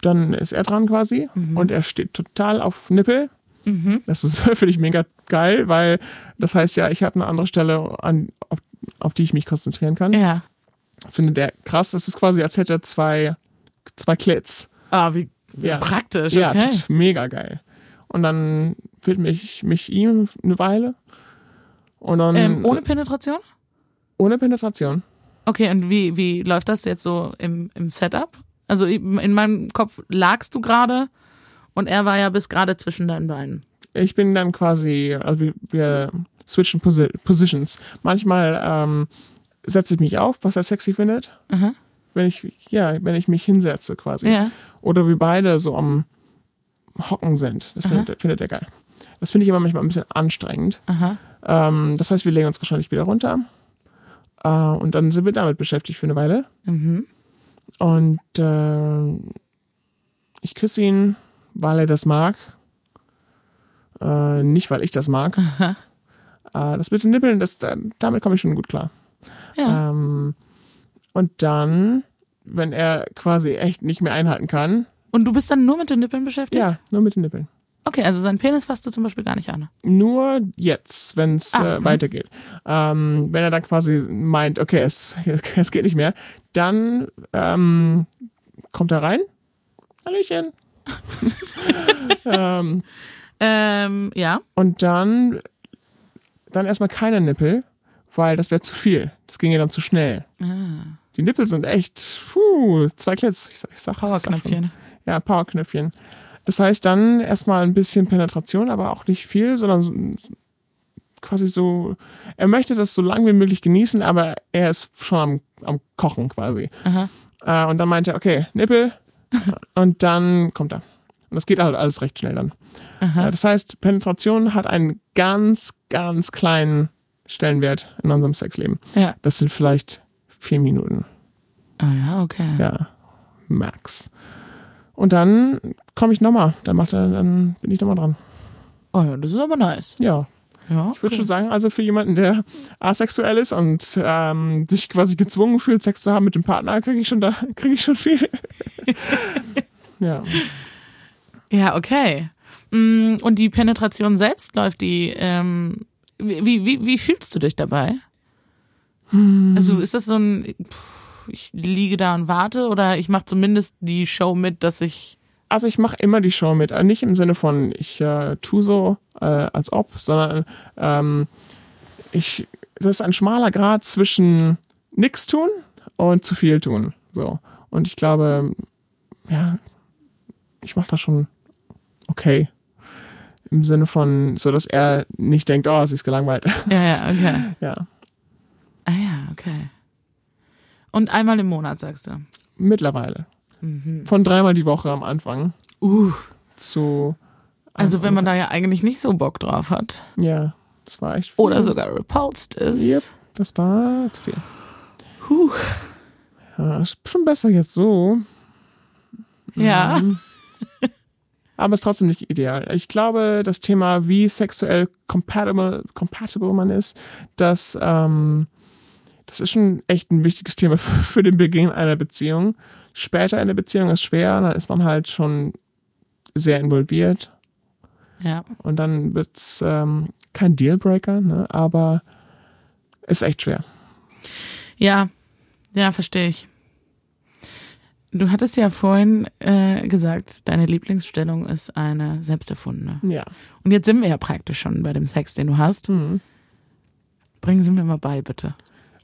dann ist er dran quasi Mhm. und er steht total auf Nippel. Mhm. Das ist (laughs) für dich mega geil, weil das heißt ja, ich habe eine andere Stelle, an, auf, auf die ich mich konzentrieren kann. Ja. Finde der krass. Das ist quasi, als hätte er zwei, zwei Klits. Ah, wie Ja. praktisch. Ja, Okay. t- mega geil. Und dann widme ich mich ihm eine Weile. Und dann Ähm, ohne Penetration? ohne Penetration. Okay, und wie, wie läuft das jetzt so im, im Setup? Also in meinem Kopf lagst du gerade und er war ja bis gerade zwischen deinen Beinen. Ich bin dann quasi, also wir, wir switchen Posi Positions. Manchmal ähm, setze ich mich auf, was er sexy findet. Aha. Wenn ich, ja, wenn ich mich hinsetze quasi. Ja. Oder wir beide so am Hocken sind. Das findet, findet er geil. Das finde ich aber manchmal ein bisschen anstrengend. Aha. Ähm, das heißt, wir legen uns wahrscheinlich wieder runter. Äh, und dann sind wir damit beschäftigt für eine Weile. Mhm. Und äh, ich küsse ihn, weil er das mag. Äh, nicht, weil ich das mag. Äh, das mit den Nippeln, das, da- damit komme ich schon gut klar. Ja. Ähm, und dann, wenn er quasi echt nicht mehr einhalten kann, Und du bist dann nur mit den Nippeln beschäftigt? ja, nur mit den Nippeln. Okay, also seinen Penis fasst du zum Beispiel gar nicht an. Nur jetzt, wenn es Ah, äh, mhm. weitergeht. Ähm, wenn er dann quasi meint, okay, es, (laughs) es geht nicht mehr, dann ähm, kommt er rein. Hallöchen. (laughs) ähm, Ähm, ja. und dann, dann erstmal keine Nippel, weil das wäre zu viel. Das ging ja dann zu schnell. Ah, Die Nippel sind echt, puh, zwei Klits. Ich, ich sag. Powerknöpfchen. Ja, Powerknöpfchen. Das heißt dann erstmal ein bisschen Penetration, aber auch nicht viel, sondern so- quasi so, er möchte das so lang wie möglich genießen, aber er ist schon am, am Kochen quasi. Aha. Äh, und dann meint er, okay, Nippel. (laughs) und dann kommt er. Und das geht halt alles recht schnell dann. Aha. Äh, das heißt, Penetration hat einen ganz, ganz kleinen Stellenwert in unserem Sexleben. Ja. Das sind vielleicht vier Minuten. Ah ja, okay. Ja, max. Und dann komme ich nochmal. Dann macht er, dann bin ich nochmal dran. Oh ja, das ist aber nice. Ja, Ja. ich würde schon sagen, also für jemanden, der asexuell ist und ähm, sich quasi gezwungen fühlt, Sex zu haben mit dem Partner, kriege ich schon da, (laughs) kriege ich schon viel. (laughs) ja. Ja, okay. Mm, Und die Penetration selbst läuft die, ähm, wie, wie, wie fühlst du dich dabei? Also ist das so ein, pff, ich liege da und warte oder ich mache zumindest die Show mit, dass ich, Also ich mache immer die Show mit, äh, nicht im Sinne von ich äh, tu so äh, als ob, sondern ähm, ich das ist ein schmaler Grad zwischen nix tun und zu viel tun. So und ich glaube, ja, ich mache das schon okay im Sinne von so, dass er nicht denkt, oh, sie ist gelangweilt. ja, ja, okay. (laughs) ja, Ah okay. Und einmal im Monat, sagst du. mittlerweile Mhm. von dreimal die Woche am Anfang Uh, zu also wenn man da ja eigentlich nicht so Bock drauf hat ja, das war echt viel. oder sogar repulsed ist. Yep, das war zu viel. Huh. Ja, ist schon besser jetzt so. Ja. Mhm. Aber ist trotzdem nicht ideal. Ich glaube, das Thema, wie sexuell compatible, compatible man ist, das, ähm, das ist schon echt ein wichtiges Thema (laughs) für den Beginn einer Beziehung. Später in der Beziehung ist schwer, dann ist man halt schon sehr involviert Ja. und dann wird's ähm, kein Dealbreaker, ne? aber ist echt schwer. Ja, ja, verstehe ich. Du hattest ja vorhin äh, gesagt, deine Lieblingsstellung ist eine selbsterfundene. Ja. Und jetzt sind wir ja praktisch schon bei dem Sex, den du hast. Mhm. Bringen Sie mir mal bei, bitte.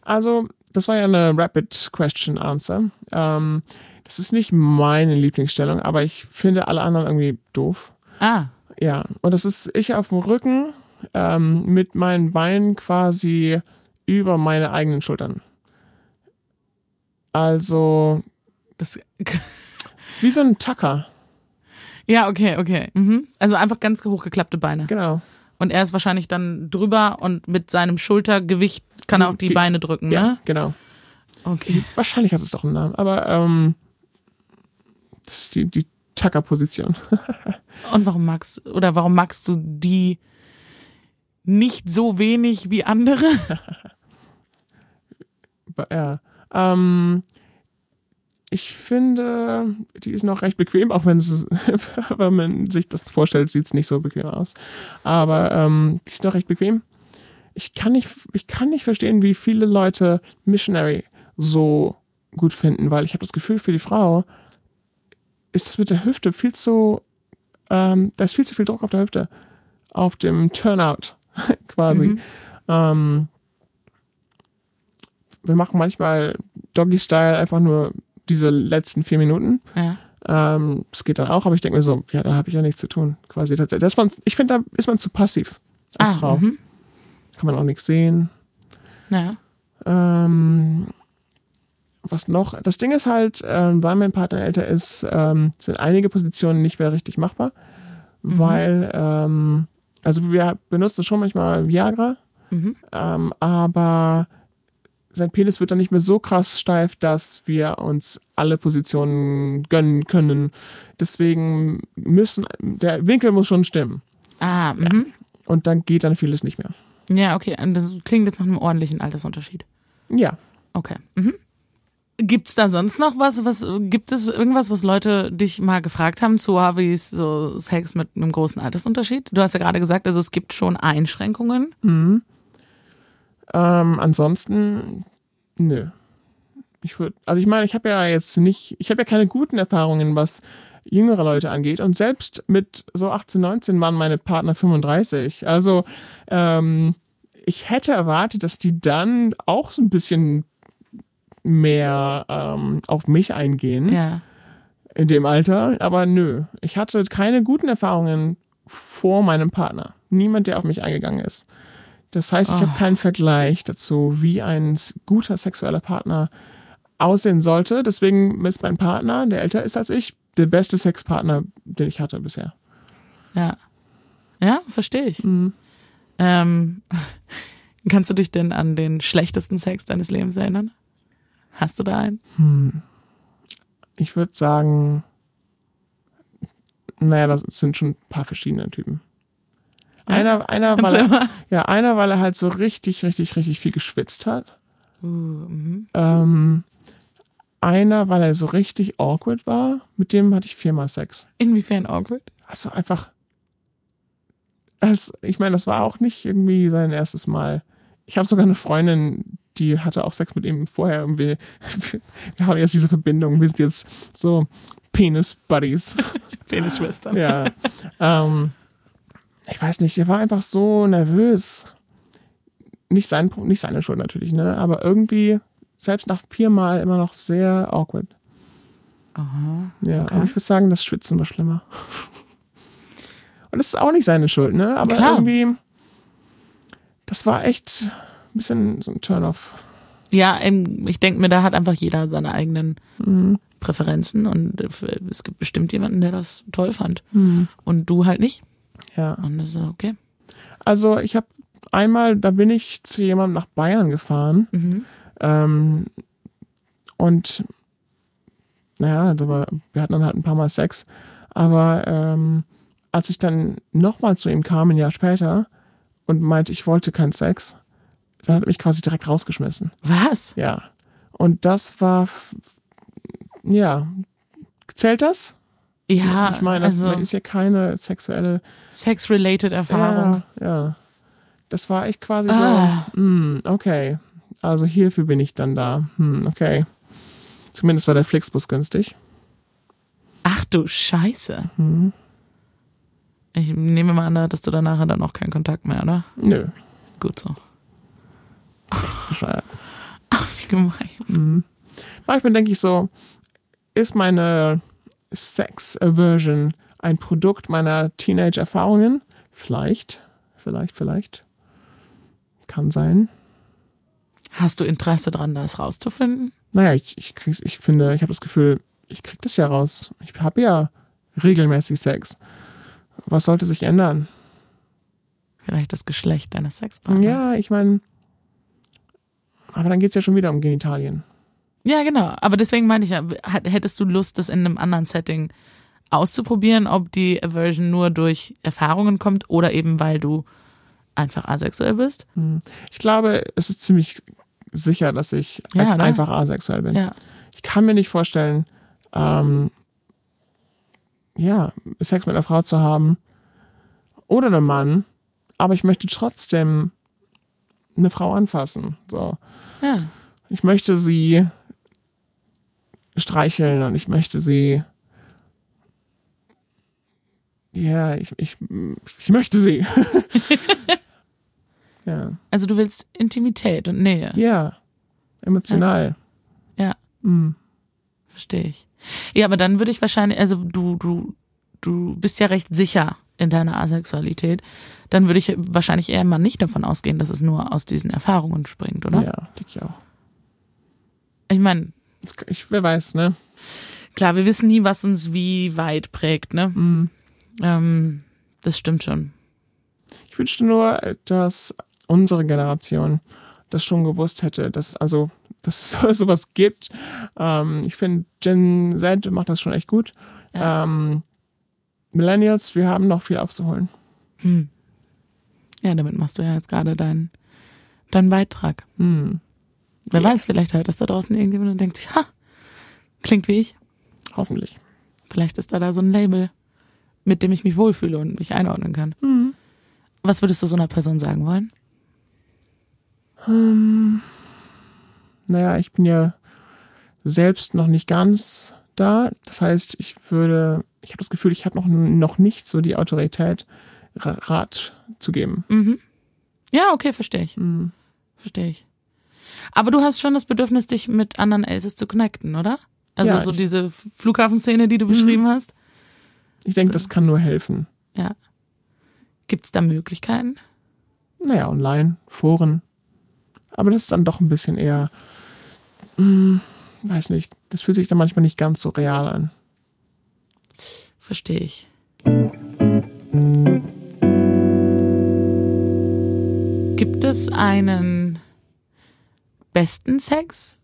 Also, das war ja eine Rapid Question Answer. Ähm, das ist nicht meine Lieblingsstellung, aber ich finde alle anderen irgendwie doof. Ah, Ja, und das ist ich auf dem Rücken ähm, mit meinen Beinen quasi über meine eigenen Schultern. Also das. (laughs) wie so ein Tacker, Ja, okay, okay. Mhm. Also einfach ganz hochgeklappte Beine. genau. Und er ist wahrscheinlich dann drüber und mit seinem Schultergewicht kann er auch die Ge- Beine drücken, Ja, ne? genau. Okay. Wahrscheinlich hat es doch einen Namen, aber ähm, das ist die, die Tacker-Position. (laughs) Und warum magst oder warum magst du die nicht so wenig wie andere? (laughs) Ja. Ähm, ich finde, die ist noch recht bequem, auch wenn es, (laughs) wenn man sich das vorstellt, sieht es nicht so bequem aus. Aber ähm, die ist noch recht bequem. Ich kann nicht, ich kann nicht verstehen, wie viele Leute Missionary so gut finden, weil ich habe das Gefühl, für die Frau ist das mit der Hüfte viel zu, ähm, da ist viel zu viel Druck auf der Hüfte, auf dem Turnout (laughs) quasi. Mhm. Ähm, wir machen manchmal Doggy-Style einfach nur diese letzten vier Minuten. Ja. Ähm, das geht dann auch, aber ich denke mir so, ja, da habe ich ja nichts zu tun. Quasi, das, das man, ich finde, da ist man zu passiv als ah, Frau. Mhm. Kann man auch nichts sehen. Ja. Ähm, was noch? Das Ding ist halt, ähm, weil mein Partner älter ist, ähm, sind einige Positionen nicht mehr richtig machbar, weil, ähm, also wir benutzen schon manchmal Viagra, Mhm. ähm, aber sein Penis wird dann nicht mehr so krass steif, dass wir uns alle Positionen gönnen können. Deswegen müssen, der Winkel muss schon stimmen. Ah, mhm. Und dann geht dann vieles nicht mehr. Ja, okay. Und Das klingt jetzt nach einem ordentlichen Altersunterschied. Ja. Okay. Mhm. Gibt's da sonst noch was? Was gibt es irgendwas, was Leute dich mal gefragt haben zu Harveys so Sex mit einem großen Altersunterschied? Du hast ja gerade gesagt, also es gibt schon Einschränkungen. Mhm. Ähm, ansonsten, nö. Ich würde, also ich meine, ich habe ja jetzt nicht, ich habe ja keine guten Erfahrungen, was jüngere Leute angeht. Und selbst mit so 18, 19 waren meine Partner 35. Also ähm, ich hätte erwartet, dass die dann auch so ein bisschen mehr ähm, auf mich eingehen Ja. in dem Alter. Aber nö, ich hatte keine guten Erfahrungen vor meinem Partner. Niemand, der auf mich eingegangen ist. Das heißt, ich habe keinen Vergleich dazu, wie ein guter sexueller Partner aussehen sollte. Deswegen ist mein Partner, der älter ist als ich, der beste Sexpartner, den ich hatte bisher. Ja. Ja, verstehe ich. Mhm. Ähm, (laughs) kannst du dich denn an den schlechtesten Sex deines Lebens erinnern? Hast du da einen? Hm. Ich würde sagen, naja, das sind schon ein paar verschiedene Typen. Einer, einer, weil er, ja, einer, weil er halt so richtig, richtig, richtig viel geschwitzt hat. Uh, mhm. Ähm, einer, weil er so richtig awkward war. Mit dem hatte ich viermal Sex. Inwiefern awkward? Also einfach, als, ich meine, das war auch nicht irgendwie sein erstes Mal. Ich habe sogar eine Freundin, die hatte auch Sex mit ihm vorher. Und wir, (laughs) wir haben jetzt diese Verbindung. Wir sind jetzt so Penis-Buddies. (laughs) Penisschwestern. Ja. ähm, ich weiß nicht, er war einfach so nervös. Nicht, sein, nicht seine Schuld natürlich, ne? Aber irgendwie, selbst nach viermal, immer noch sehr awkward. Aha. Ja, Okay. aber ich würde sagen, das Schwitzen war schlimmer. Und das ist auch nicht seine Schuld, ne? Aber Klar. irgendwie, das war echt ein bisschen so ein Turn-off. Ja, ich denke mir, da hat einfach jeder seine eigenen Mhm. Präferenzen und äh, es gibt bestimmt jemanden, der das toll fand. Mhm. Und du halt nicht. Ja. Und das ist okay. Also ich habe einmal, da bin ich zu jemandem nach Bayern gefahren Mhm. ähm, und naja, war, wir hatten dann halt ein paar Mal Sex, aber ähm, als ich dann nochmal zu ihm kam, ein Jahr später und meinte, ich wollte keinen Sex, dann hat er mich quasi direkt rausgeschmissen. Was? Ja. Und das war, ja, zählt das? Ja, ich meine, das also ist ja keine sexuelle sex-related Erfahrung. Ja, ja. Das war echt quasi Ah. so, hm, okay. Also hierfür bin ich dann da. Hm, okay. Zumindest war der Flixbus günstig. Ach du Scheiße. Hm. Ich nehme mal an, dass du danach dann auch keinen Kontakt mehr, oder? Nö, Gut so. bescheuert. Ach, wie gemein. Hm. Manchmal denke ich so, ist meine Sex-Aversion ein Produkt meiner Teenage-Erfahrungen? Vielleicht, vielleicht, vielleicht. Kann sein. Hast du Interesse dran, das rauszufinden? Naja, ich, ich, krieg, ich finde, ich habe das Gefühl, ich krieg das ja raus. Ich habe ja regelmäßig Sex. Was sollte sich ändern? Vielleicht das Geschlecht deines Sexpartners? Ja, ich meine, aber dann geht's ja schon wieder um Genitalien. Ja, genau. Aber deswegen meine ich ja, hättest du Lust, das in einem anderen Setting auszuprobieren, ob die Aversion nur durch Erfahrungen kommt oder eben weil du einfach asexuell bist? Hm. Ich glaube, es ist ziemlich sicher, dass ich Ja, einfach asexuell bin. Ja. Ich kann mir nicht vorstellen, ähm, ja, Sex mit einer Frau zu haben oder einem Mann, aber ich möchte trotzdem eine Frau anfassen. So. Ja. Ich möchte sie streicheln und ich möchte sie. Ja, ich, ich, ich möchte sie. (laughs) ja. Also du willst Intimität und Nähe. Ja. Emotional. Ja. Mhm. Verstehe ich. Ja, aber dann würde ich wahrscheinlich, also du, du, du bist ja recht sicher in deiner Asexualität. Dann würde ich wahrscheinlich eher mal nicht davon ausgehen, dass es nur aus diesen Erfahrungen springt, oder? Ja, denke ich auch. Ich meine, ich, wer weiß, ne? klar, wir wissen nie, was uns wie weit prägt, ne? Mhm. Ähm, das stimmt schon. Ich wünschte nur, dass unsere Generation das schon gewusst hätte, dass also (laughs) dass es (laughs) sowas gibt. Ähm, ich finde Gen Z macht das schon echt gut. Ja. Ähm, Millennials, wir haben noch viel aufzuholen. Hm. Ja, damit machst du ja jetzt gerade deinen deinen Beitrag. Hm. Wer Ja. weiß, vielleicht hört das da draußen irgendjemand und denkt sich, ha, klingt wie ich. Hoffentlich. Vielleicht ist da da so ein Label, mit dem ich mich wohlfühle und mich einordnen kann. Hm. Was würdest du so einer Person sagen wollen? Ähm, naja, ich bin ja selbst noch nicht ganz da. Das heißt, ich würde, ich habe das Gefühl, ich habe noch, noch nicht so die Autorität, Ra- Rat zu geben. Mhm. Ja, okay, verstehe ich. Hm. Verstehe ich. Aber du hast schon das Bedürfnis, dich mit anderen Aces zu connecten, oder? Also Ja, so diese Flughafenszene, die du beschrieben hast. Ich denke, So. das kann nur helfen. Ja. Gibt es da Möglichkeiten? Naja, online, Foren. Aber das ist dann doch ein bisschen eher, hm, weiß nicht, das fühlt sich dann manchmal nicht ganz so real an. Verstehe ich. Gibt es einen besten Sex,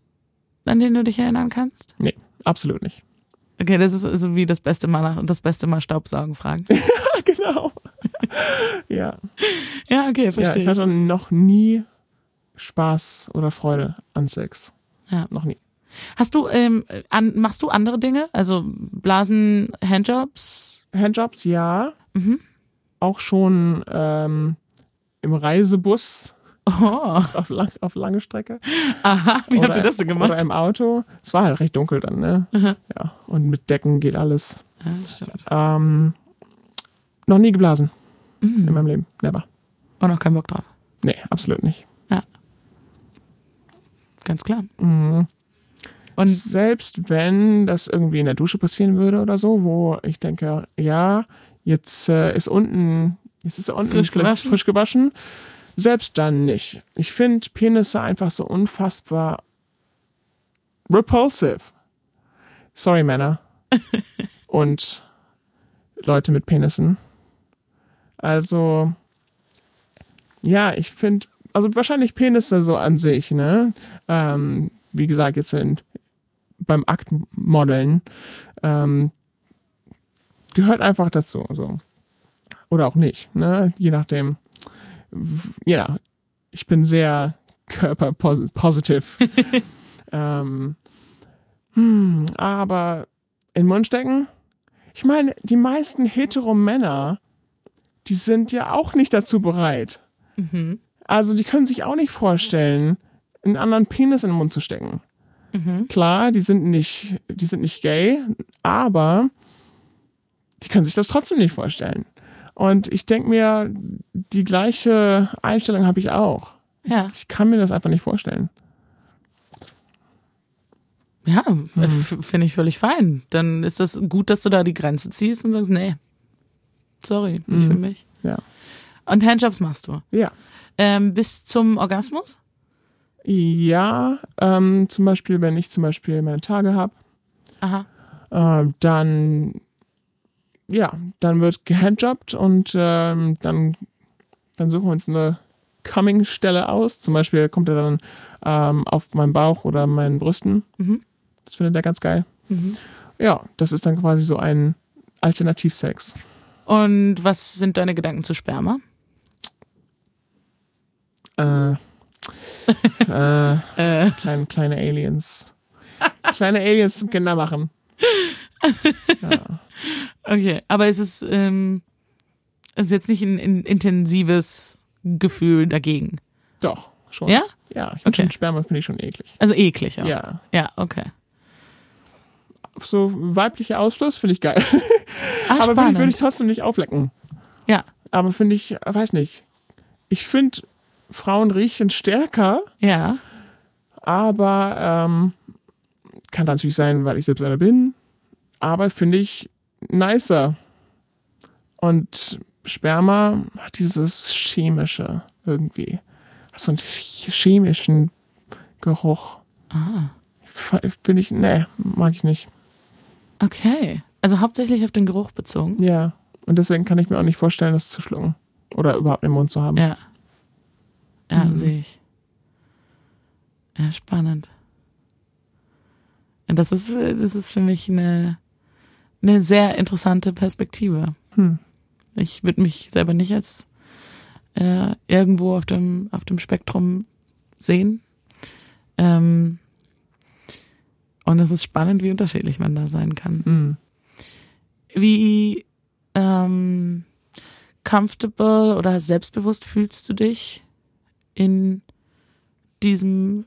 an den du dich erinnern kannst? Nee, absolut nicht. Okay, das ist so wie das beste Mal nach das beste Mal Staubsaugen fragen. (laughs) genau. ja. (laughs) Ja, okay, ja, verstehe ich hatte noch nie Spaß oder Freude an Sex. Ja. Noch nie. Hast du, ähm, an, machst du andere Dinge? Also Blasen, Handjobs? Handjobs, ja. Mhm. Auch schon ähm, im Reisebus Oh, auf, lang, auf lange Strecke. aha, wie habt ihr das denn Oder gemacht? im Auto. Es war halt recht dunkel dann, ne? Aha. Ja. Und mit Decken geht alles. Ja, das stimmt. Ähm, noch nie geblasen in Mhm. meinem Leben. Never. Und noch keinen Bock drauf. Nee, absolut nicht. Ganz klar. Mhm. Und Selbst wenn das irgendwie in der Dusche passieren würde oder so, wo ich denke, ja, jetzt äh, ist unten, jetzt ist er unten Frisch gewaschen. frisch gewaschen, selbst dann nicht. Ich finde Penisse einfach so unfassbar repulsive. Sorry, Männer. (laughs) Und Leute mit Penissen. Also, ja, ich finde, also wahrscheinlich Penisse so an sich, ne? Ähm, wie gesagt, jetzt in, beim Aktmodeln ähm, gehört einfach dazu, so. Oder auch nicht, ne? Je nachdem. Ja, ich bin sehr körperpositiv. (laughs) ähm, hm, aber in den Mund stecken? Ich meine, die meisten hetero-Männer, die sind ja auch nicht dazu bereit. mhm. Also die können sich auch nicht vorstellen, einen anderen Penis in den Mund zu stecken. Mhm. Klar, die sind nicht, die sind nicht gay, aber die können sich das trotzdem nicht vorstellen. Und ich denke mir, die gleiche Einstellung habe ich auch. Ja. Ich kann mir das einfach nicht vorstellen. Ja, Mhm. f- finde ich völlig fein. Dann ist das gut, dass du da die Grenze ziehst und sagst, nee, sorry, nicht Mhm. für mich. Ja. Und Handjobs machst du. Ja. Ähm, bis zum Orgasmus? Ja, ähm, zum Beispiel, wenn ich zum Beispiel meine Tage habe, Aha. äh, dann ja, dann wird gehandjobbt und ähm, dann, dann suchen wir uns eine Coming-Stelle aus. Zum Beispiel kommt er dann ähm, auf meinen Bauch oder meinen Brüsten. Mhm. Das findet er ganz geil. Mhm. Ja, das ist dann quasi so ein Alternativsex. Und was sind deine Gedanken zu Sperma? Äh, (laughs) äh, Äh, kleine, kleine Aliens. Kleine Aliens zum Kinder machen. Ja. okay, aber es ist, ähm, es ist jetzt nicht ein, ein intensives Gefühl dagegen. Doch, schon. Ja? Ja, ich Okay. schon Sperma finde ich schon eklig. Also eklig, ja. Ja. Ja, okay. So weiblicher Ausfluss finde ich geil. Ach, (laughs) Aber würde ich, würde ich trotzdem nicht auflecken. ja, Aber finde ich, weiß nicht. Ich finde, Frauen riechen stärker, ja. aber ähm, kann natürlich sein, weil ich selbst einer bin. Aber finde ich nicer. Und Sperma hat dieses chemische irgendwie. Hat so einen chemischen Geruch. Ah, Finde ich, nee, mag ich nicht. okay. Also hauptsächlich auf den Geruch bezogen. Ja. Und deswegen kann ich mir auch nicht vorstellen, das zu schlucken. Oder überhaupt im Mund zu haben. Ja. Ja, Mhm. sehe ich. Ja, spannend. Und das ist, das ist für mich eine, eine sehr interessante Perspektive. Hm. Ich würde mich selber nicht als äh, irgendwo auf dem, auf dem Spektrum sehen. Ähm, und es ist spannend, wie unterschiedlich man da sein kann. Hm. Wie ähm, comfortable oder selbstbewusst fühlst du dich in diesem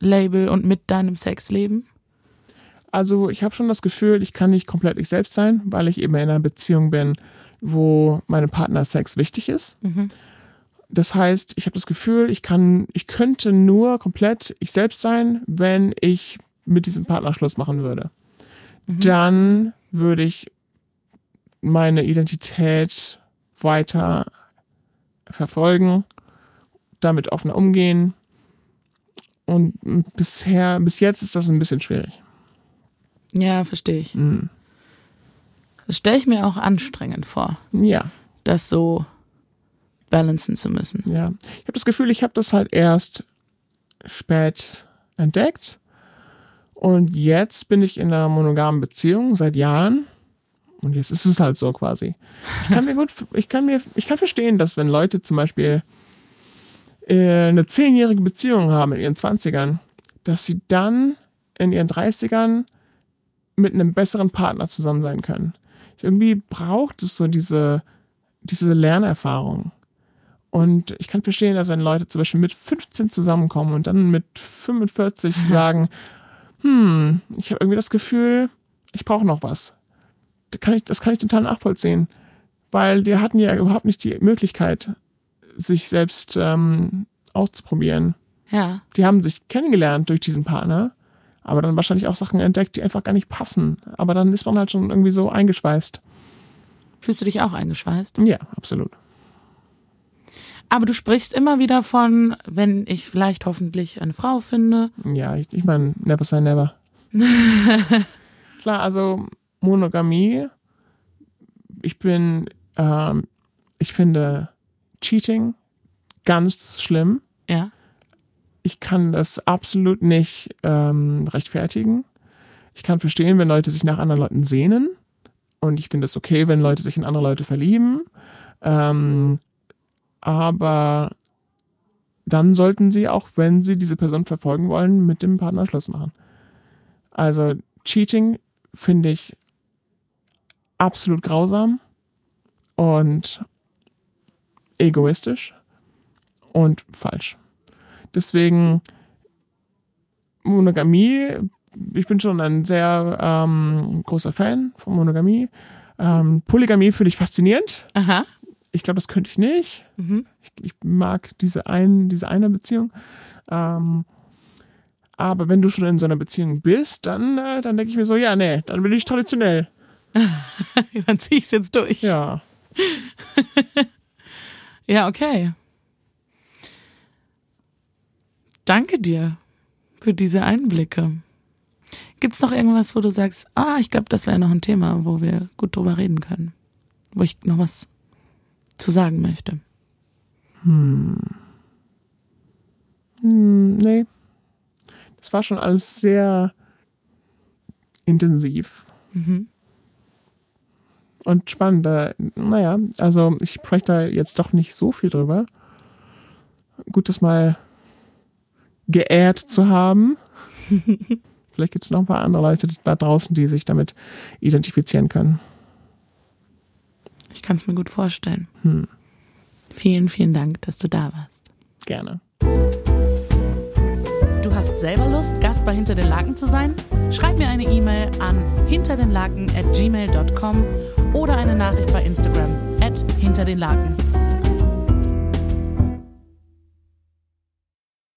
Label und mit deinem Sexleben? Also ich habe schon das Gefühl, ich kann nicht komplett ich selbst sein, weil ich eben in einer Beziehung bin, wo meinem Partner Sex wichtig ist. Mhm. Das heißt, ich habe das Gefühl, ich kann, ich könnte nur komplett ich selbst sein, wenn ich mit diesem Partner Schluss machen würde. Mhm. Dann würde ich meine Identität weiter verfolgen, damit offener umgehen. Und bisher, bis jetzt ist das ein bisschen schwierig. Ja, verstehe ich. Mhm. Das stelle ich mir auch anstrengend vor, Ja, das so balancen zu müssen. ja. Ich habe das Gefühl, ich habe das halt erst spät entdeckt. Und jetzt bin ich in einer monogamen Beziehung seit Jahren. Und jetzt ist es halt so quasi. Ich kann mir gut, ich kann mir, ich kann verstehen, dass wenn Leute zum Beispiel äh, eine zehnjährige Beziehung haben in ihren Zwanzigern, dass sie dann in ihren Dreißigern mit einem besseren Partner zusammen sein können. Irgendwie braucht es so diese, diese Lernerfahrung. Und ich kann verstehen, dass wenn Leute zum Beispiel mit 15 zusammenkommen und dann mit 45 sagen, hm, ich habe irgendwie das Gefühl, ich brauche noch was. Das kann, ich, das kann ich total nachvollziehen. Weil die hatten ja überhaupt nicht die Möglichkeit, sich selbst ähm, auszuprobieren. Ja, Die haben sich kennengelernt durch diesen Partner, aber dann wahrscheinlich auch Sachen entdeckt, die einfach gar nicht passen. Aber dann ist man halt schon irgendwie so eingeschweißt. fühlst du dich auch eingeschweißt? Ja, absolut. Aber du sprichst immer wieder von, wenn ich vielleicht hoffentlich eine Frau finde. Ja, ich, ich meine, never say never. (laughs) Klar, also Monogamie, ich bin, ähm, ich finde Cheating ganz schlimm. Ja. Ich kann das absolut nicht ähm, rechtfertigen. Ich kann verstehen, wenn Leute sich nach anderen Leuten sehnen. Und ich finde es okay, wenn Leute sich in andere Leute verlieben. Ähm, aber dann sollten sie auch, wenn sie diese Person verfolgen wollen, mit dem Partner Schluss machen. Also Cheating finde ich absolut grausam und egoistisch und falsch. Deswegen Monogamie, ich bin schon ein sehr ähm, großer Fan von Monogamie. Ähm, Polygamie finde ich faszinierend. Aha. Ich glaube, das könnte ich nicht. Mhm. Ich, ich mag diese, ein, diese eine Beziehung. Ähm, aber wenn du schon in so einer Beziehung bist, dann, äh, dann denke ich mir so, ja, nee, dann bin ich traditionell. (laughs) Dann zieh ich's jetzt durch. Ja. (laughs) Ja, okay. Danke dir für diese Einblicke. Gibt's noch irgendwas, wo du sagst, ah, ich glaube, das wäre noch ein Thema, wo wir gut drüber reden können? Wo ich noch was zu sagen möchte? Hm, nee. Das war schon alles sehr intensiv Mhm. und spannend. Äh, Naja, also ich spreche da jetzt doch nicht so viel drüber. Gut, das mal geehrt zu haben. (laughs) Vielleicht gibt es noch ein paar andere Leute da draußen, die sich damit identifizieren können. Ich kann es mir gut vorstellen. Hm. Vielen, vielen Dank, dass du da warst. Gerne. Du hast selber Lust, Gast bei Hinter den Laken zu sein? Schreib mir eine E-Mail an hinterdenlaken at gmail.com oder eine Nachricht bei Instagram at hinter den Laken.